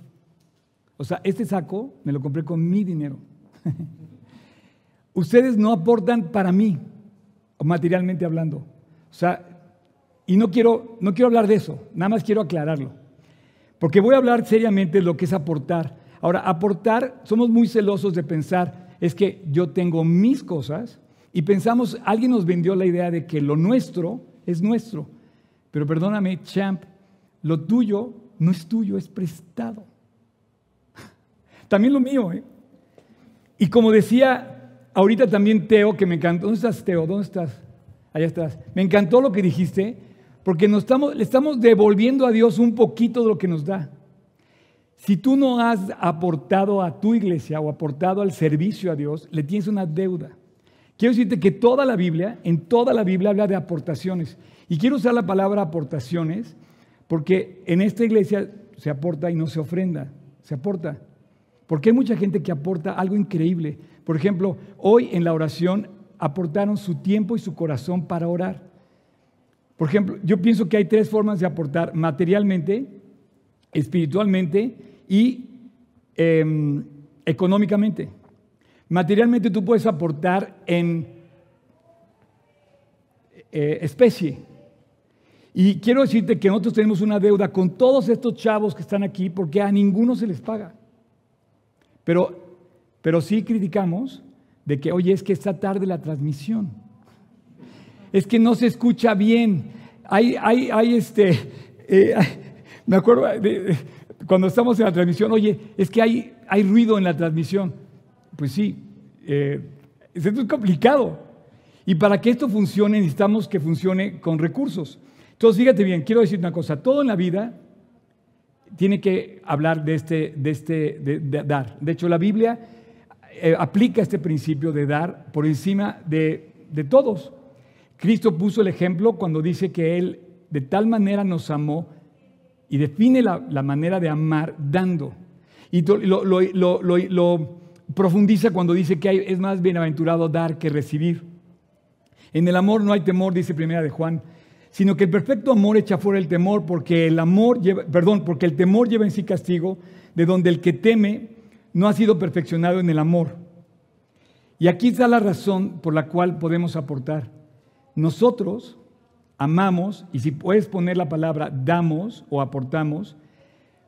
O sea, este saco me lo compré con mi dinero. Ustedes no aportan para mí, materialmente hablando. O sea, y no quiero, no quiero hablar de eso, nada más quiero aclararlo. Porque voy a hablar seriamente de lo que es aportar. Ahora, aportar, somos muy celosos de pensar, es que yo tengo mis cosas y pensamos, alguien nos vendió la idea de que lo nuestro es nuestro. Pero perdóname, champ, lo tuyo no es tuyo, es prestado. También lo mío, ¿eh? Y como decía ahorita también Teo, que me encantó, ¿dónde estás Teo? ¿Dónde estás? Allá estás. Me encantó lo que dijiste, porque nos estamos, le estamos devolviendo a Dios un poquito de lo que nos da. Si tú no has aportado a tu iglesia o aportado al servicio a Dios, le tienes una deuda. Quiero decirte que toda la Biblia, en toda la Biblia habla de aportaciones. Y quiero usar la palabra aportaciones porque en esta iglesia se aporta y no se ofrenda, se aporta. Porque hay mucha gente que aporta algo increíble. Por ejemplo, hoy en la oración aportaron su tiempo y su corazón para orar. Por ejemplo, yo pienso que hay tres formas de aportar materialmente, espiritualmente y em, económicamente. Materialmente tú puedes aportar en eh, especie. Y quiero decirte que nosotros tenemos una deuda con todos estos chavos que están aquí porque a ninguno se les paga. Pero, pero sí criticamos de que, oye, es que está tarde la transmisión. Es que no se escucha bien. Hay, hay, hay este, eh, me acuerdo cuando estamos en la transmisión, oye, es que hay, hay ruido en la transmisión. Pues sí, eh, esto es complicado. Y para que esto funcione necesitamos que funcione con recursos. Entonces, fíjate bien, quiero decir una cosa, todo en la vida tiene que hablar de este, de este de, dar. De hecho, la Biblia eh, aplica este principio de dar por encima de, todos. Cristo puso el ejemplo cuando dice que Él de tal manera nos amó y define la, manera de amar dando. Y lo, lo, profundiza cuando dice que es más bienaventurado dar que recibir. En el amor no hay temor, dice primera de Juan sino que el perfecto amor echa fuera el temor, porque el amor lleva, perdón, porque el temor lleva en sí castigo, de donde el que teme no ha sido perfeccionado en el amor. Y aquí está la razón por la cual podemos aportar. Nosotros amamos, y si puedes poner la palabra damos o aportamos,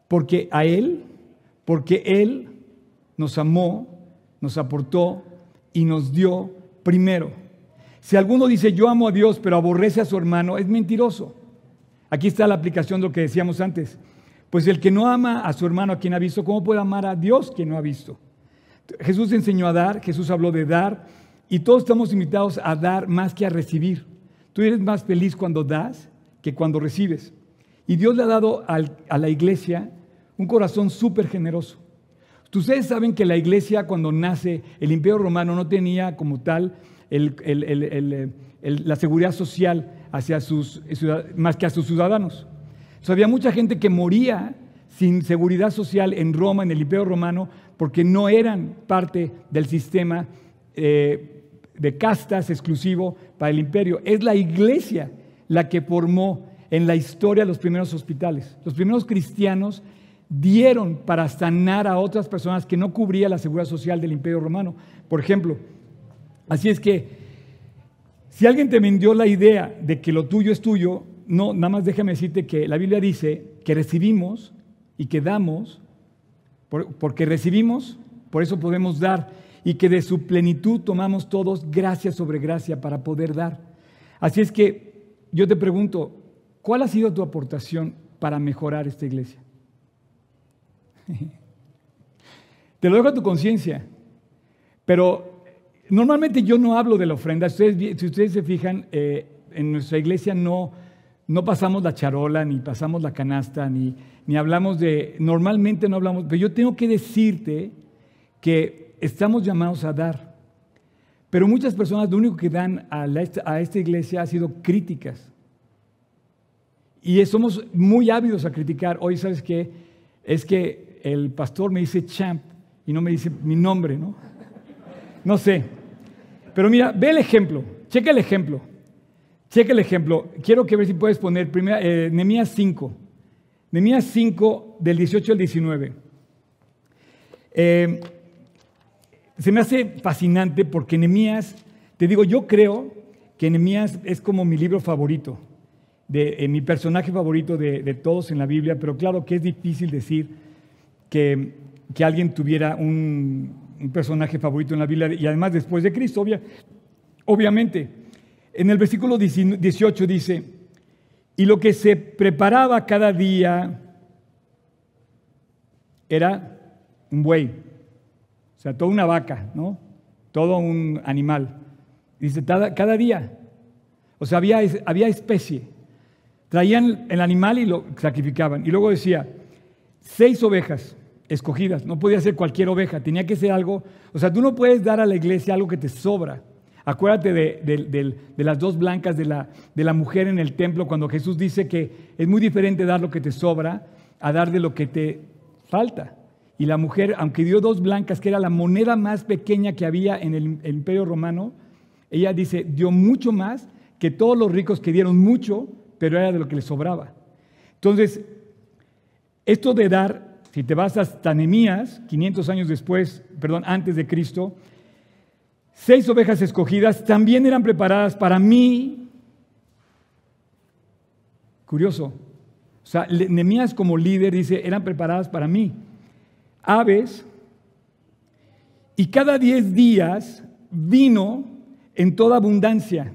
porque a Él, porque Él nos amó, nos aportó y nos dio primero. Si alguno dice yo amo a Dios pero aborrece a su hermano, es mentiroso. Aquí está la aplicación de lo que decíamos antes. Pues el que no ama a su hermano a quien ha visto, ¿cómo puede amar a Dios quien no ha visto? Jesús enseñó a dar, Jesús habló de dar y todos estamos invitados a dar más que a recibir. Tú eres más feliz cuando das que cuando recibes. Y Dios le ha dado a la iglesia un corazón súper generoso. Ustedes saben que la iglesia cuando nace, el imperio romano no tenía como tal la seguridad social hacia sus, más que a sus ciudadanos. había mucha gente que moría sin seguridad social en Roma, en el imperio romano, porque no eran parte del sistema eh, de castas exclusivo para el imperio. Es la iglesia la que formó en la historia los primeros hospitales. Los primeros cristianos dieron para sanar a otras personas que no cubría la seguridad social del imperio romano. Por ejemplo, así es que si alguien te vendió la idea de que lo tuyo es tuyo, no, nada más déjame decirte que la Biblia dice que recibimos y que damos, porque recibimos, por eso podemos dar, y que de su plenitud tomamos todos gracia sobre gracia para poder dar. Así es que yo te pregunto, ¿cuál ha sido tu aportación para mejorar esta iglesia? Te lo dejo a tu conciencia. Pero normalmente yo no hablo de la ofrenda. si ustedes se fijan, eh, en nuestra iglesia no, no pasamos la charola, ni pasamos la canasta, ni, ni hablamos de... Normalmente no hablamos, pero yo tengo que decirte que estamos llamados a dar. Pero muchas personas lo único que dan a, a esta iglesia ha sido críticas. Y somos muy ávidos a criticar. Hoy, ¿sabes qué? Es que el pastor me dice champ y no me dice mi nombre, ¿no? No sé. Pero mira, ve el ejemplo, checa el ejemplo. Checa el ejemplo. Quiero que ver si puedes poner primero, eh, Nemías 5. Nemías 5 del 18 al 19. Eh, se me hace fascinante porque Nemías, te digo, yo creo que Nemías es como mi libro favorito, de, eh, mi personaje favorito de, de, todos en la Biblia, pero claro que es difícil decir que, alguien tuviera un, personaje favorito en la Biblia y además después de Cristo, obviamente. En el versículo 18 dice, y lo que se preparaba cada día era un buey, o sea, toda una vaca, ¿no? Todo un animal. Dice, cada, día. O sea, había, había especie. Traían el animal y lo sacrificaban. Y luego decía, seis ovejas escogidas, no podía ser cualquier oveja, tenía que ser algo, o sea, tú no puedes dar a la iglesia algo que te sobra. Acuérdate de, las dos blancas de la, de la mujer en el templo cuando Jesús dice que es muy diferente dar lo que te sobra a dar de lo que te falta. Y la mujer, aunque dio dos blancas, que era la moneda más pequeña que había en el, el imperio romano, ella dice, dio mucho más que todos los ricos que dieron mucho, pero era de lo que les sobraba. Entonces, esto de dar, si te vas hasta Nemías, 500 años después, perdón, antes de Cristo, seis ovejas escogidas también eran preparadas para mí. Curioso. O sea, Nemías como líder dice, eran preparadas para mí. Aves. Y cada diez días vino en toda abundancia.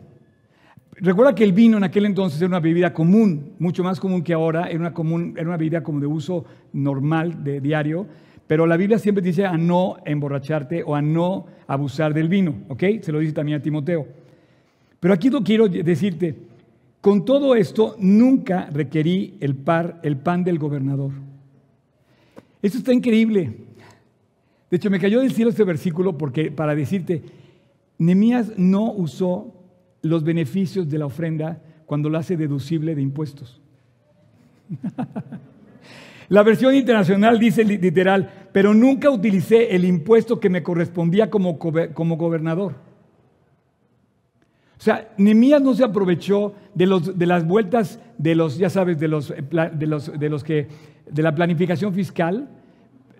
Recuerda que el vino en aquel entonces era una bebida común, mucho más común que ahora, era una, común, era una bebida como de uso normal, de diario, pero la Biblia siempre dice a no emborracharte o a no abusar del vino, ¿ok? Se lo dice también a Timoteo. Pero aquí no quiero decirte, con todo esto nunca requerí el, par, el pan del gobernador. Esto está increíble. De hecho, me cayó del cielo este versículo porque para decirte, Nemías no usó los beneficios de la ofrenda cuando lo hace deducible de impuestos. la versión internacional dice literal, pero nunca utilicé el impuesto que me correspondía como, como gobernador. O sea, Nemías no se aprovechó de, los, de, las vueltas de los, ya sabes, de los, de los, de los que, de la planificación fiscal,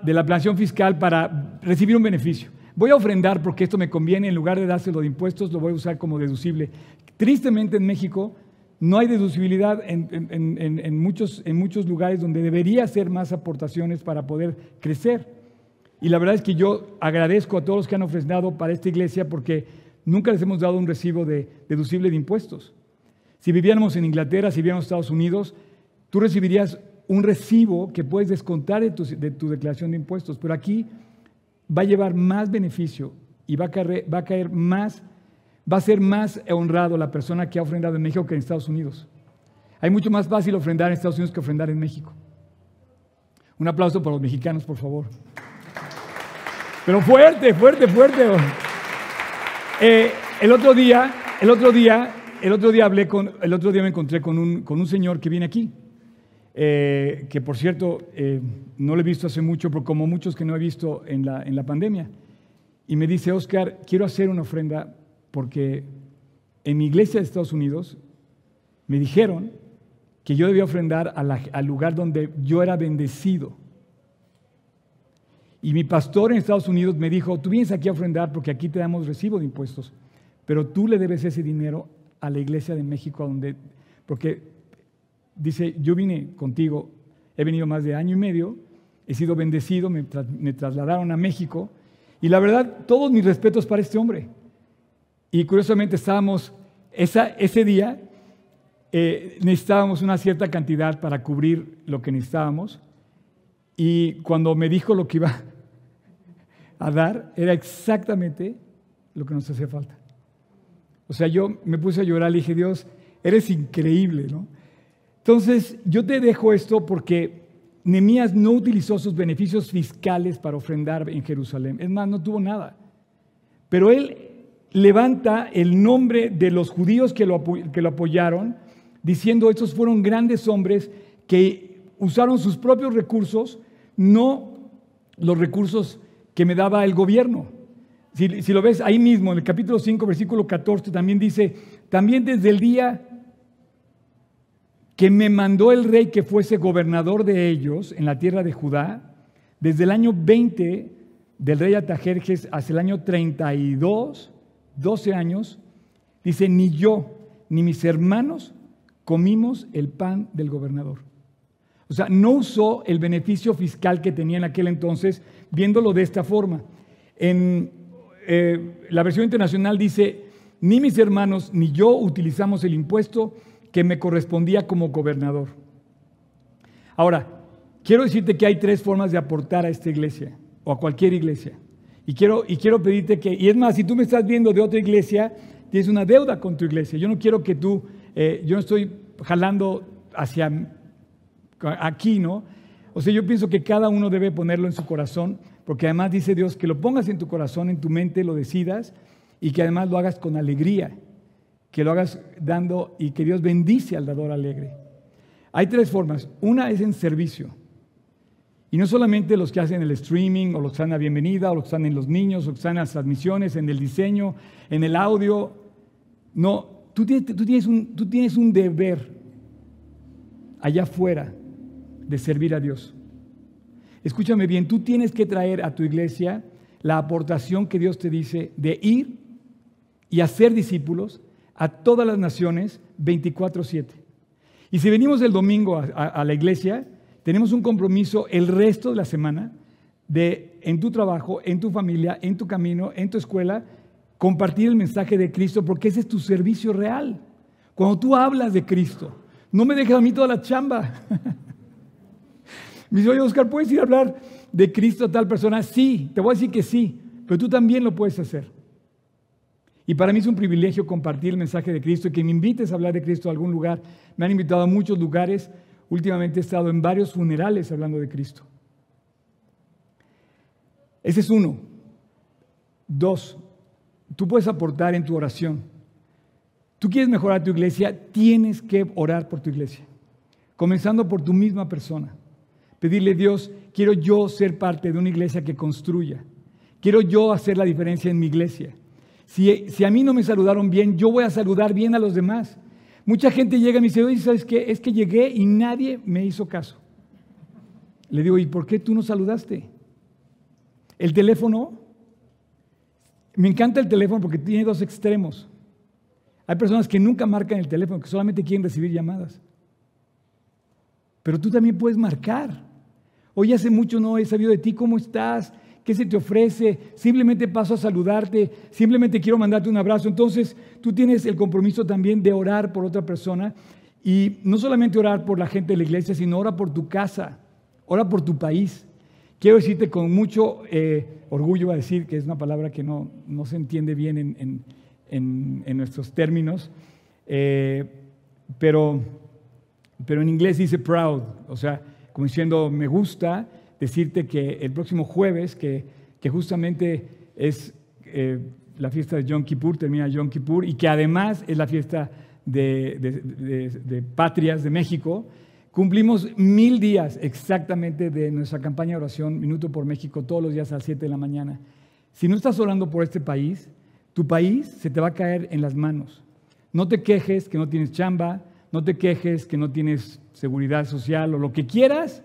de la planificación fiscal para recibir un beneficio. Voy a ofrendar porque esto me conviene, en lugar de dárselo de impuestos, lo voy a usar como deducible. Tristemente en México no hay deducibilidad en, muchos, lugares donde debería ser más aportaciones para poder crecer. Y la verdad es que yo agradezco a todos los que han ofrendado para esta iglesia porque nunca les hemos dado un recibo de, deducible de impuestos. Si viviéramos en Inglaterra, si viviéramos en Estados Unidos, tú recibirías un recibo que puedes descontar de tu declaración de impuestos. Pero aquí va a llevar más beneficio y va a, caer, va a caer más, va a ser más honrado la persona que ha ofrendado en México que en Estados Unidos. Hay mucho más fácil ofrendar en Estados Unidos que ofrendar en México. Un aplauso para los mexicanos, por favor. Pero fuerte, fuerte, fuerte. Eh, el otro día, el otro día, el otro día hablé con, el otro día me encontré con un, con un señor que viene aquí, eh, que por cierto eh, no lo he visto hace mucho, pero como muchos que no he visto en la, en la pandemia. Y me dice, Oscar, quiero hacer una ofrenda porque en mi iglesia de Estados Unidos me dijeron que yo debía ofrendar al lugar donde yo era bendecido. Y mi pastor en Estados Unidos me dijo, tú vienes aquí a ofrendar porque aquí te damos recibo de impuestos, pero tú le debes ese dinero a la iglesia de México, donde, porque dice, yo vine contigo, he venido más de año y medio, he sido bendecido, me, trasladaron a México, y la verdad, todos mis respetos para este hombre. Y curiosamente estábamos, esa, ese día, eh, necesitábamos una cierta cantidad para cubrir lo que necesitábamos. Y cuando me dijo lo que iba a dar, era exactamente lo que nos hacía falta. O sea, yo me puse a llorar y dije, Dios, eres increíble, ¿no? Entonces, yo te dejo esto porque Nemías no utilizó sus beneficios fiscales para ofrendar en Jerusalén. Es más, no tuvo nada. Pero él levanta el nombre de los judíos que lo, que lo apoyaron diciendo estos fueron grandes hombres que usaron sus propios recursos, no los recursos que me daba el gobierno. Si, lo ves ahí mismo, en el capítulo 5, versículo 14, también dice, también desde el día que me mandó el rey que fuese gobernador de ellos en la tierra de Judá, desde el año 20 del rey Atajerjes hasta el año 32, 12 años, dice, ni yo ni mis hermanos comimos el pan del gobernador. O sea, no usó el beneficio fiscal que tenía en aquel entonces, viéndolo de esta forma. En eh, la versión internacional dice, ni mis hermanos ni yo utilizamos el impuesto que me correspondía como gobernador. Ahora, quiero decirte que hay tres formas de aportar a esta iglesia o a cualquier iglesia. Y quiero, y quiero pedirte que, y es más, si tú me estás viendo de otra iglesia, tienes una deuda con tu iglesia. Yo no quiero que tú eh, yo no estoy jalando hacia aquí, ¿no? O sea, yo pienso que cada uno debe ponerlo en su corazón, porque además dice Dios que lo pongas en tu corazón, en tu mente, lo decidas y que además lo hagas con alegría, que lo hagas dando y que Dios bendice al dador alegre. Hay tres formas. Una es en servicio. Y no solamente los que hacen el streaming, o los que están la bienvenida, o los que están en los niños, o los que están en las transmisiones, en el diseño, en el audio. No, tú tienes, un, tú tienes un deber allá afuera de servir a Dios. Escúchame bien, tú tienes que traer a tu iglesia la aportación que Dios te dice de ir y hacer discípulos a todas las naciones 24/7. Y si venimos el domingo a, la iglesia, tenemos un compromiso el resto de la semana de en tu trabajo, en tu familia, en tu camino, en tu escuela, compartir el mensaje de Cristo porque ese es tu servicio real. Cuando tú hablas de Cristo, no me dejes a mí toda la chamba. Me dice, oye, Oscar, ¿puedes ir a hablar de Cristo a tal persona? Sí, te voy a decir que sí, pero tú también lo puedes hacer. Y para mí es un privilegio compartir el mensaje de Cristo y que me invites a hablar de Cristo a algún lugar. Me han invitado a muchos lugares. Últimamente he estado en varios funerales hablando de Cristo. Ese es uno. Dos, tú puedes aportar en tu oración. Tú quieres mejorar tu iglesia, tienes que orar por tu iglesia, comenzando por tu misma persona. Pedirle a Dios, quiero yo ser parte de una iglesia que construya. Quiero yo hacer la diferencia en mi iglesia. Si, a mí no me saludaron bien, yo voy a saludar bien a los demás. Mucha gente llega y me dice, oye, ¿sabes qué? Es que llegué y nadie me hizo caso. Le digo, ¿y por qué tú no saludaste? El teléfono me encanta el teléfono porque tiene dos extremos. Hay personas que nunca marcan el teléfono, que solamente quieren recibir llamadas. Pero tú también puedes marcar. Hoy hace mucho no he sabido de ti, ¿cómo estás? ¿Qué se te ofrece? Simplemente paso a saludarte, simplemente quiero mandarte un abrazo. Entonces, tú tienes el compromiso también de orar por otra persona y no solamente orar por la gente de la iglesia, sino ora por tu casa, ora por tu país. Quiero decirte con mucho eh, orgullo, a decir que es una palabra que no, se entiende bien en, nuestros términos, eh, pero, pero en inglés dice proud, o sea, como diciendo me gusta, decirte que el próximo jueves, que, justamente es eh, la fiesta de Yom Kippur, termina Yom Kippur, y que además es la fiesta de, Patrias de México, cumplimos mil días exactamente de nuestra campaña de oración, Minuto por México, todos los días a las 7 de la mañana. Si no estás orando por este país, tu país se te va a caer en las manos. No te quejes que no tienes chamba, no te quejes que no tienes seguridad social o lo que quieras,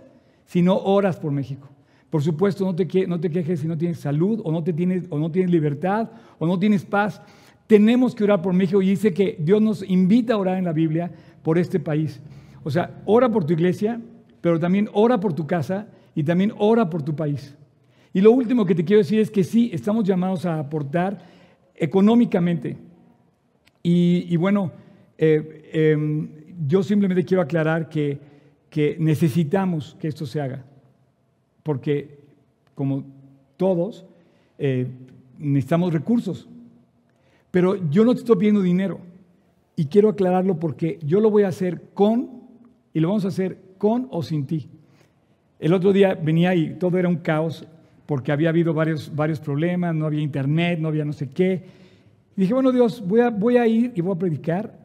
si no oras por México. Por supuesto, no te, no te quejes si no tienes salud o no, te tienes, o no tienes libertad o no tienes paz. Tenemos que orar por México y dice que Dios nos invita a orar en la Biblia por este país. O sea, ora por tu iglesia, pero también ora por tu casa y también ora por tu país. Y lo último que te quiero decir es que sí, estamos llamados a aportar económicamente. Y, bueno, eh, em, yo simplemente quiero aclarar que que necesitamos que esto se haga, porque como todos, eh, necesitamos recursos. Pero yo no te estoy pidiendo dinero y quiero aclararlo porque yo lo voy a hacer con, y lo vamos a hacer con o sin ti. El otro día venía y todo era un caos porque había habido varios, varios problemas, no había internet, no había no sé qué. Y dije, bueno Dios, voy a, voy a ir y voy a predicar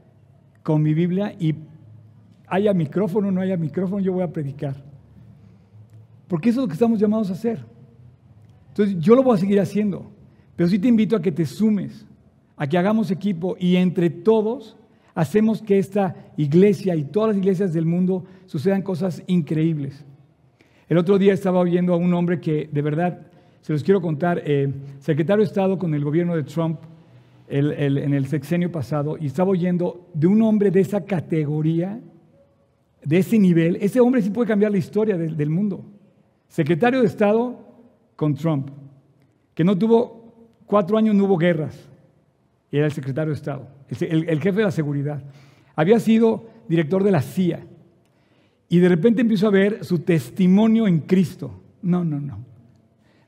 con mi Biblia y haya micrófono o no haya micrófono, yo voy a predicar. Porque eso es lo que estamos llamados a hacer. Entonces, yo lo voy a seguir haciendo, pero sí te invito a que te sumes, a que hagamos equipo y entre todos hacemos que esta iglesia y todas las iglesias del mundo sucedan cosas increíbles. El otro día estaba oyendo a un hombre que de verdad, se los quiero contar, eh, secretario de Estado con el gobierno de Trump en el sexenio pasado, y estaba oyendo de un hombre de esa categoría de ese nivel, ese hombre sí puede cambiar la historia del, mundo. Secretario de Estado con Trump, que no tuvo, cuatro años no hubo guerras, y era el secretario de Estado, el, el jefe de la seguridad. Había sido director de la CIA, y de repente empiezo a ver su testimonio en Cristo. No, no, no.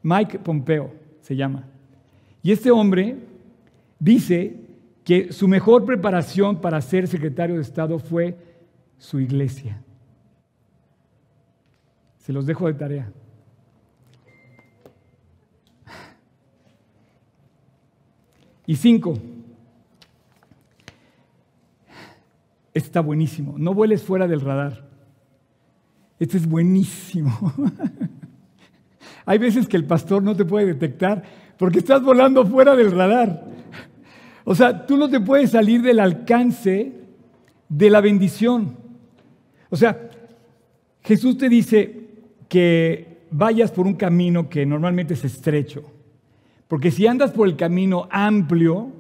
Mike Pompeo se llama. Y este hombre dice que su mejor preparación para ser secretario de Estado fue su iglesia. Se los dejo de tarea. Y cinco, este está buenísimo, no vueles fuera del radar. Este es buenísimo. Hay veces que el pastor no te puede detectar porque estás volando fuera del radar. O sea, tú no te puedes salir del alcance de la bendición. O sea, Jesús te dice que vayas por un camino que normalmente es estrecho. Porque si andas por el camino amplio,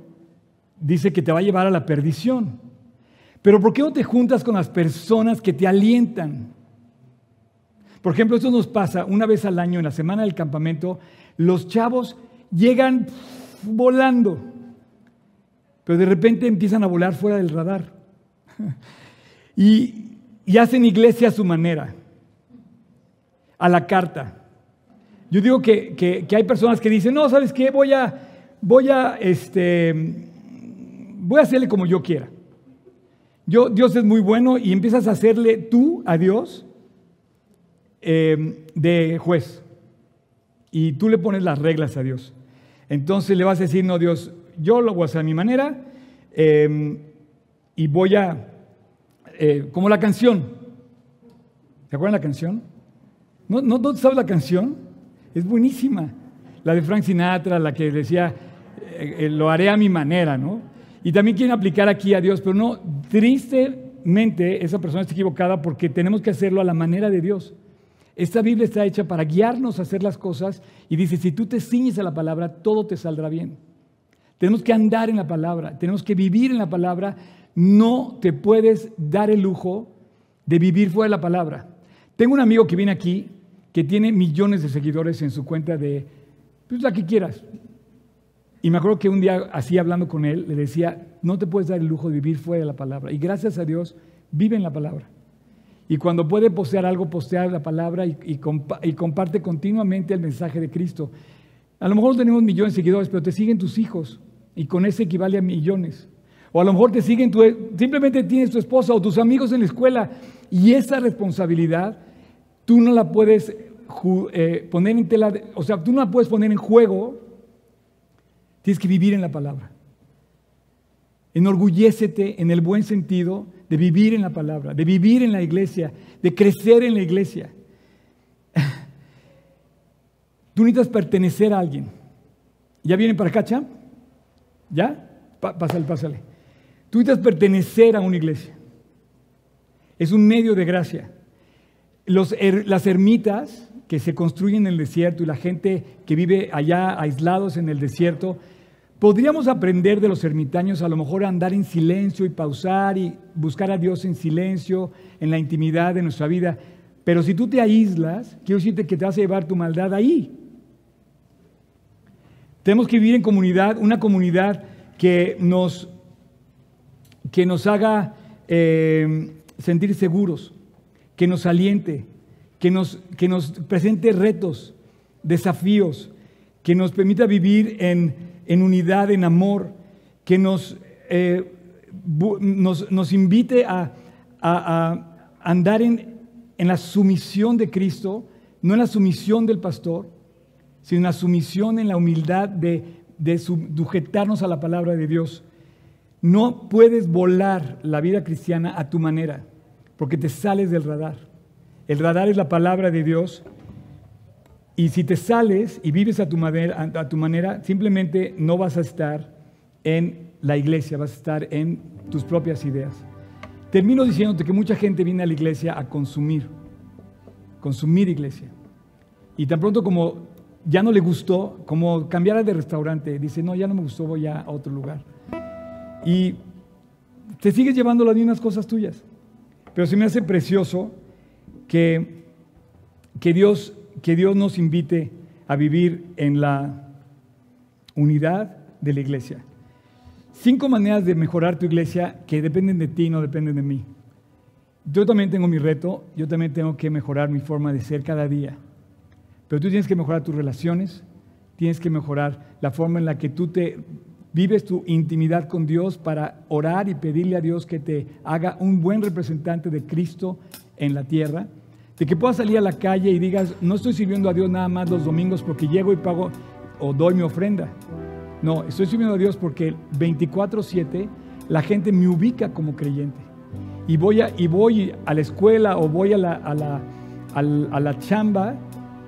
dice que te va a llevar a la perdición. Pero ¿por qué no te juntas con las personas que te alientan? Por ejemplo, esto nos pasa una vez al año en la semana del campamento. Los chavos llegan volando, pero de repente empiezan a volar fuera del radar. Y y hacen iglesia a su manera, a la carta. Yo digo que, hay personas que dicen, no, ¿sabes qué? Voy a, voy a, este, voy a hacerle como yo quiera. Yo, Dios es muy bueno y empiezas a hacerle tú a Dios em, de juez. Y tú le pones las reglas a Dios. Entonces le vas a decir, no, Dios, yo lo voy a hacer a mi manera em, y voy a eh, como la canción. ¿Se acuerdan la canción? ¿No, no, sabes la canción? Es buenísima. La de Frank Sinatra, la que decía, eh, eh, lo haré a mi manera, ¿no? Y también quieren aplicar aquí a Dios, pero no, tristemente esa persona está equivocada porque tenemos que hacerlo a la manera de Dios. Esta Biblia está hecha para guiarnos a hacer las cosas y dice, si tú te ciñes a la palabra, todo te saldrá bien. Tenemos que andar en la palabra, tenemos que vivir en la palabra no te puedes dar el lujo de vivir fuera de la palabra. Tengo un amigo que viene aquí que tiene millones de seguidores en su cuenta de, Pues la que quieras. Y me acuerdo que un día, así hablando con él, le decía, no te puedes dar el lujo de vivir fuera de la palabra. Y gracias a Dios, vive en la palabra. Y cuando puede postear algo, postear la palabra y, comparte continuamente el mensaje de Cristo. A lo mejor no tenemos millones de seguidores, pero te siguen tus hijos. Y con eso equivale a millones. O a lo mejor te siguen, tu, simplemente tienes tu esposa o tus amigos en la escuela. Y esa responsabilidad tú no la puedes eh, poner en tela, o sea, tú no la puedes poner en juego. Tienes que vivir en la palabra. Enorgullécete en el buen sentido de vivir en la palabra, de vivir en la iglesia, de crecer en la iglesia. Tú necesitas pertenecer a alguien. ¿Ya vienen para acá, Cham? ¿Ya? pásale, pásale. Tú necesitas pertenecer a una iglesia. Es un medio de gracia. las ermitas que se construyen en el desierto y la gente que vive allá aislados en el desierto, podríamos aprender de los ermitaños a lo mejor a andar en silencio y pausar y buscar a Dios en silencio, en la intimidad de nuestra vida. Pero si tú te aíslas, quiero decirte que te vas a llevar tu maldad ahí. Tenemos que vivir en comunidad, una comunidad que nos, que nos haga eh, sentir seguros, que nos aliente, que nos, que nos presente retos, desafíos, que nos permita vivir en, unidad, en amor, que nos, eh, nos, invite a, andar en, en la sumisión de Cristo, no en la sumisión del pastor, sino una sumisión en la humildad de, sujetarnos a la palabra de Dios. No puedes volar la vida cristiana a tu manera, porque te sales del radar. El radar es la palabra de Dios. Y si te sales y vives a tu, manera, simplemente no vas a estar en la iglesia, vas a estar en tus propias ideas. Termino diciéndote que mucha gente viene a la iglesia a consumir, consumir iglesia. Y tan pronto como ya no le gustó, como cambiara de restaurante, dice, no, ya no me gustó, voy a otro lugar. Y te sigues llevando las mismas cosas tuyas. Pero se me hace precioso que, que, Dios, que Dios nos invite a vivir en la unidad de la iglesia. Cinco maneras de mejorar tu iglesia que dependen de ti, no dependen de mí. Yo también tengo mi reto, yo también tengo que mejorar mi forma de ser cada día. Pero tú tienes que mejorar tus relaciones, tienes que mejorar la forma en la que tú te vives tu intimidad con Dios para orar y pedirle a Dios que te haga un buen representante de Cristo en la tierra. De que puedas salir a la calle y digas, no estoy sirviendo a Dios nada más los domingos porque llego y pago o doy mi ofrenda. No, estoy sirviendo a Dios porque 24/7 la gente me ubica como creyente. Y voy a, y voy a la escuela o voy a la, a la, a la chamba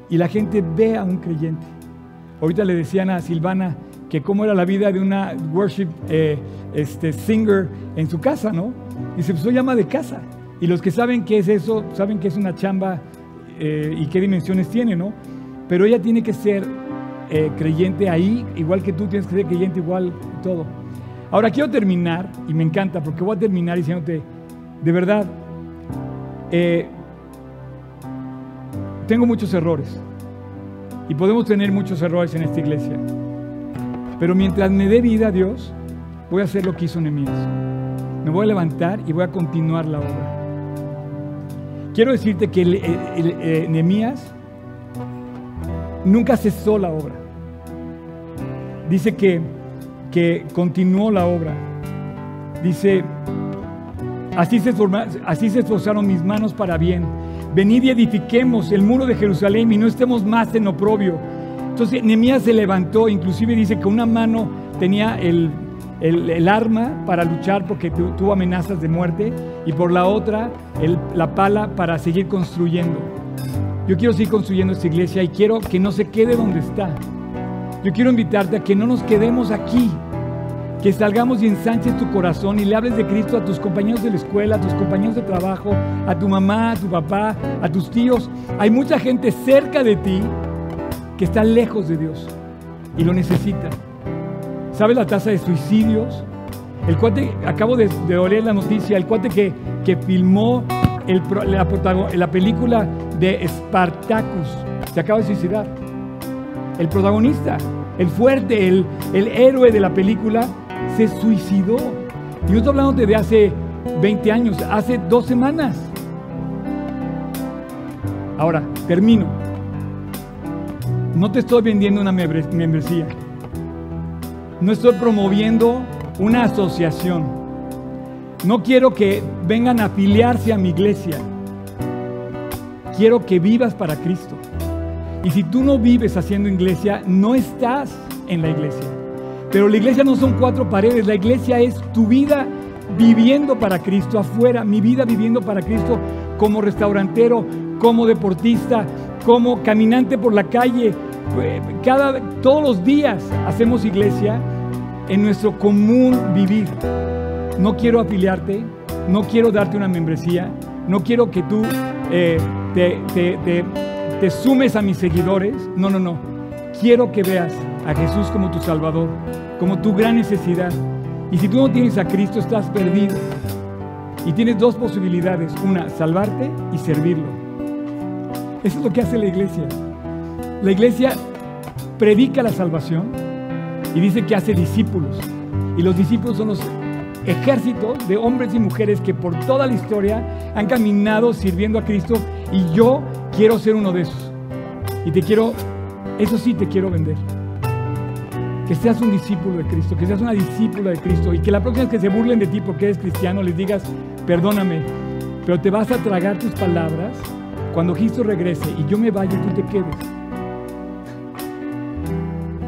y la gente ve a un creyente. Ahorita le decían a Silvana cómo era la vida de una worship eh, este, singer en su casa, ¿no? Y se pues llama de casa. Y los que saben qué es eso, saben que es una chamba eh, y qué dimensiones tiene, ¿no? Pero ella tiene que ser eh, creyente ahí, igual que tú tienes que ser creyente igual todo. Ahora quiero terminar, y me encanta, porque voy a terminar diciéndote, de verdad, tengo muchos errores y podemos tener muchos errores en esta iglesia. Pero mientras me dé vida a Dios, voy a hacer lo que hizo Nehemías. Me voy a levantar y voy a continuar la obra. Quiero decirte que eh, Nehemías nunca cesó la obra. Dice que, que continuó la obra. Dice, así se, así se esforzaron mis manos para bien venid y edifiquemos el muro de Jerusalén y no estemos más en oprobio. Entonces Nehemías se levantó, inclusive dice que una mano tenía el, arma para luchar porque tuvo amenazas de muerte y por la otra la pala para seguir construyendo. Yo quiero seguir construyendo esta iglesia y quiero que no se quede donde está. Yo quiero invitarte a que no nos quedemos aquí, que salgamos y ensanches tu corazón y le hables de Cristo a tus compañeros de la escuela, a tus compañeros de trabajo, a tu mamá, a tu papá, a tus tíos. Hay mucha gente cerca de ti que está lejos de Dios y lo necesita. ¿Sabes la tasa de suicidios? El cuate, acabo de, oír la noticia, el cuate que, que filmó la, la película de Spartacus se acaba de suicidar. el protagonista, el fuerte, el, el héroe de la película, se suicidó. Y yo estoy hablando de hace 20 años, hace dos semanas. Ahora, termino. No te estoy vendiendo una membresía. No estoy promoviendo una asociación. No quiero que vengan a afiliarse a mi iglesia. Quiero que vivas para Cristo. Y si tú no vives haciendo iglesia, no estás en la iglesia. Pero la iglesia no son cuatro paredes, la iglesia es tu vida viviendo para Cristo afuera, mi vida viviendo para Cristo como restaurantero, como deportista, como caminante por la calle. Cada, todos los días hacemos iglesia en nuestro común vivir. No quiero afiliarte, no quiero darte una membresía, no quiero que tú eh, te, te sumes a mis seguidores. No, no, no. Quiero que veas a Jesús como tu Salvador, como tu gran necesidad. Y si tú no tienes a Cristo, estás perdido. Y tienes dos posibilidades. Una, salvarte y servirlo. Eso es lo que hace la iglesia. La iglesia predica la salvación y dice que hace discípulos. Y los discípulos son los ejércitos de hombres y mujeres que por toda la historia han caminado sirviendo a Cristo y yo quiero ser uno de esos. Y te quiero, eso sí te quiero vender que seas un discípulo de Cristo, que seas una discípula de Cristo y que la próxima vez que se burlen de ti porque eres cristiano les digas, perdóname, pero te vas a tragar tus palabras cuando Cristo regrese y yo me vaya tú te quedes.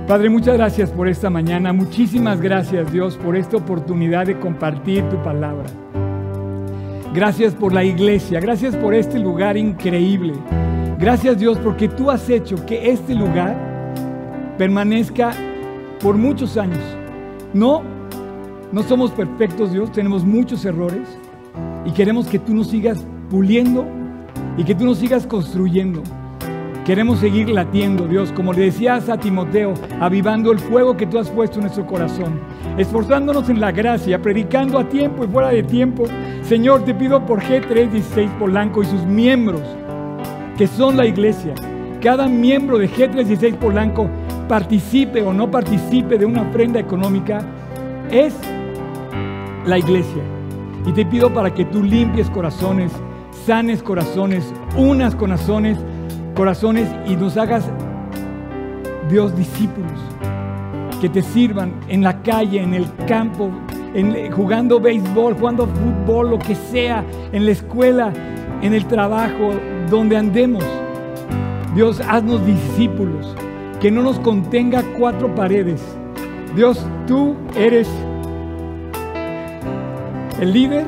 Padre, muchas gracias por esta mañana, muchísimas gracias Dios por esta oportunidad de compartir tu palabra. Gracias por la iglesia, gracias por este lugar increíble. Gracias Dios porque tú has hecho que este lugar permanezca por muchos años. No, no somos perfectos, Dios, tenemos muchos errores y queremos que tú nos sigas puliendo y que tú nos sigas construyendo. Queremos seguir latiendo, Dios, como le decías a Timoteo, avivando el fuego que tú has puesto en nuestro corazón, esforzándonos en la gracia, predicando a tiempo y fuera de tiempo. Señor, te pido por G316 Polanco y sus miembros, que son la iglesia. Cada miembro de G316 Polanco participe o no participe de una ofrenda económica, es la iglesia. Y te pido para que tú limpies corazones, sanes corazones, unas corazones, corazones y nos hagas, Dios, discípulos que te sirvan en la calle, en el campo, jugando béisbol, jugando fútbol, lo que sea, en la escuela, en el trabajo, donde andemos. Dios, haznos discípulos que no nos contenga cuatro paredes. Dios, tú eres el líder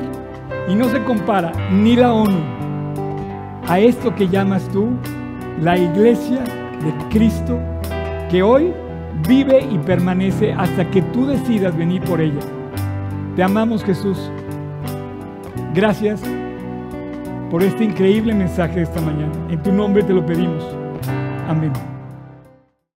y no se compara ni la ONU a esto que llamas tú la iglesia de Cristo que hoy vive y permanece hasta que tú decidas venir por ella. Te amamos Jesús. Gracias por este increíble mensaje de esta mañana. En tu nombre te lo pedimos. Amén.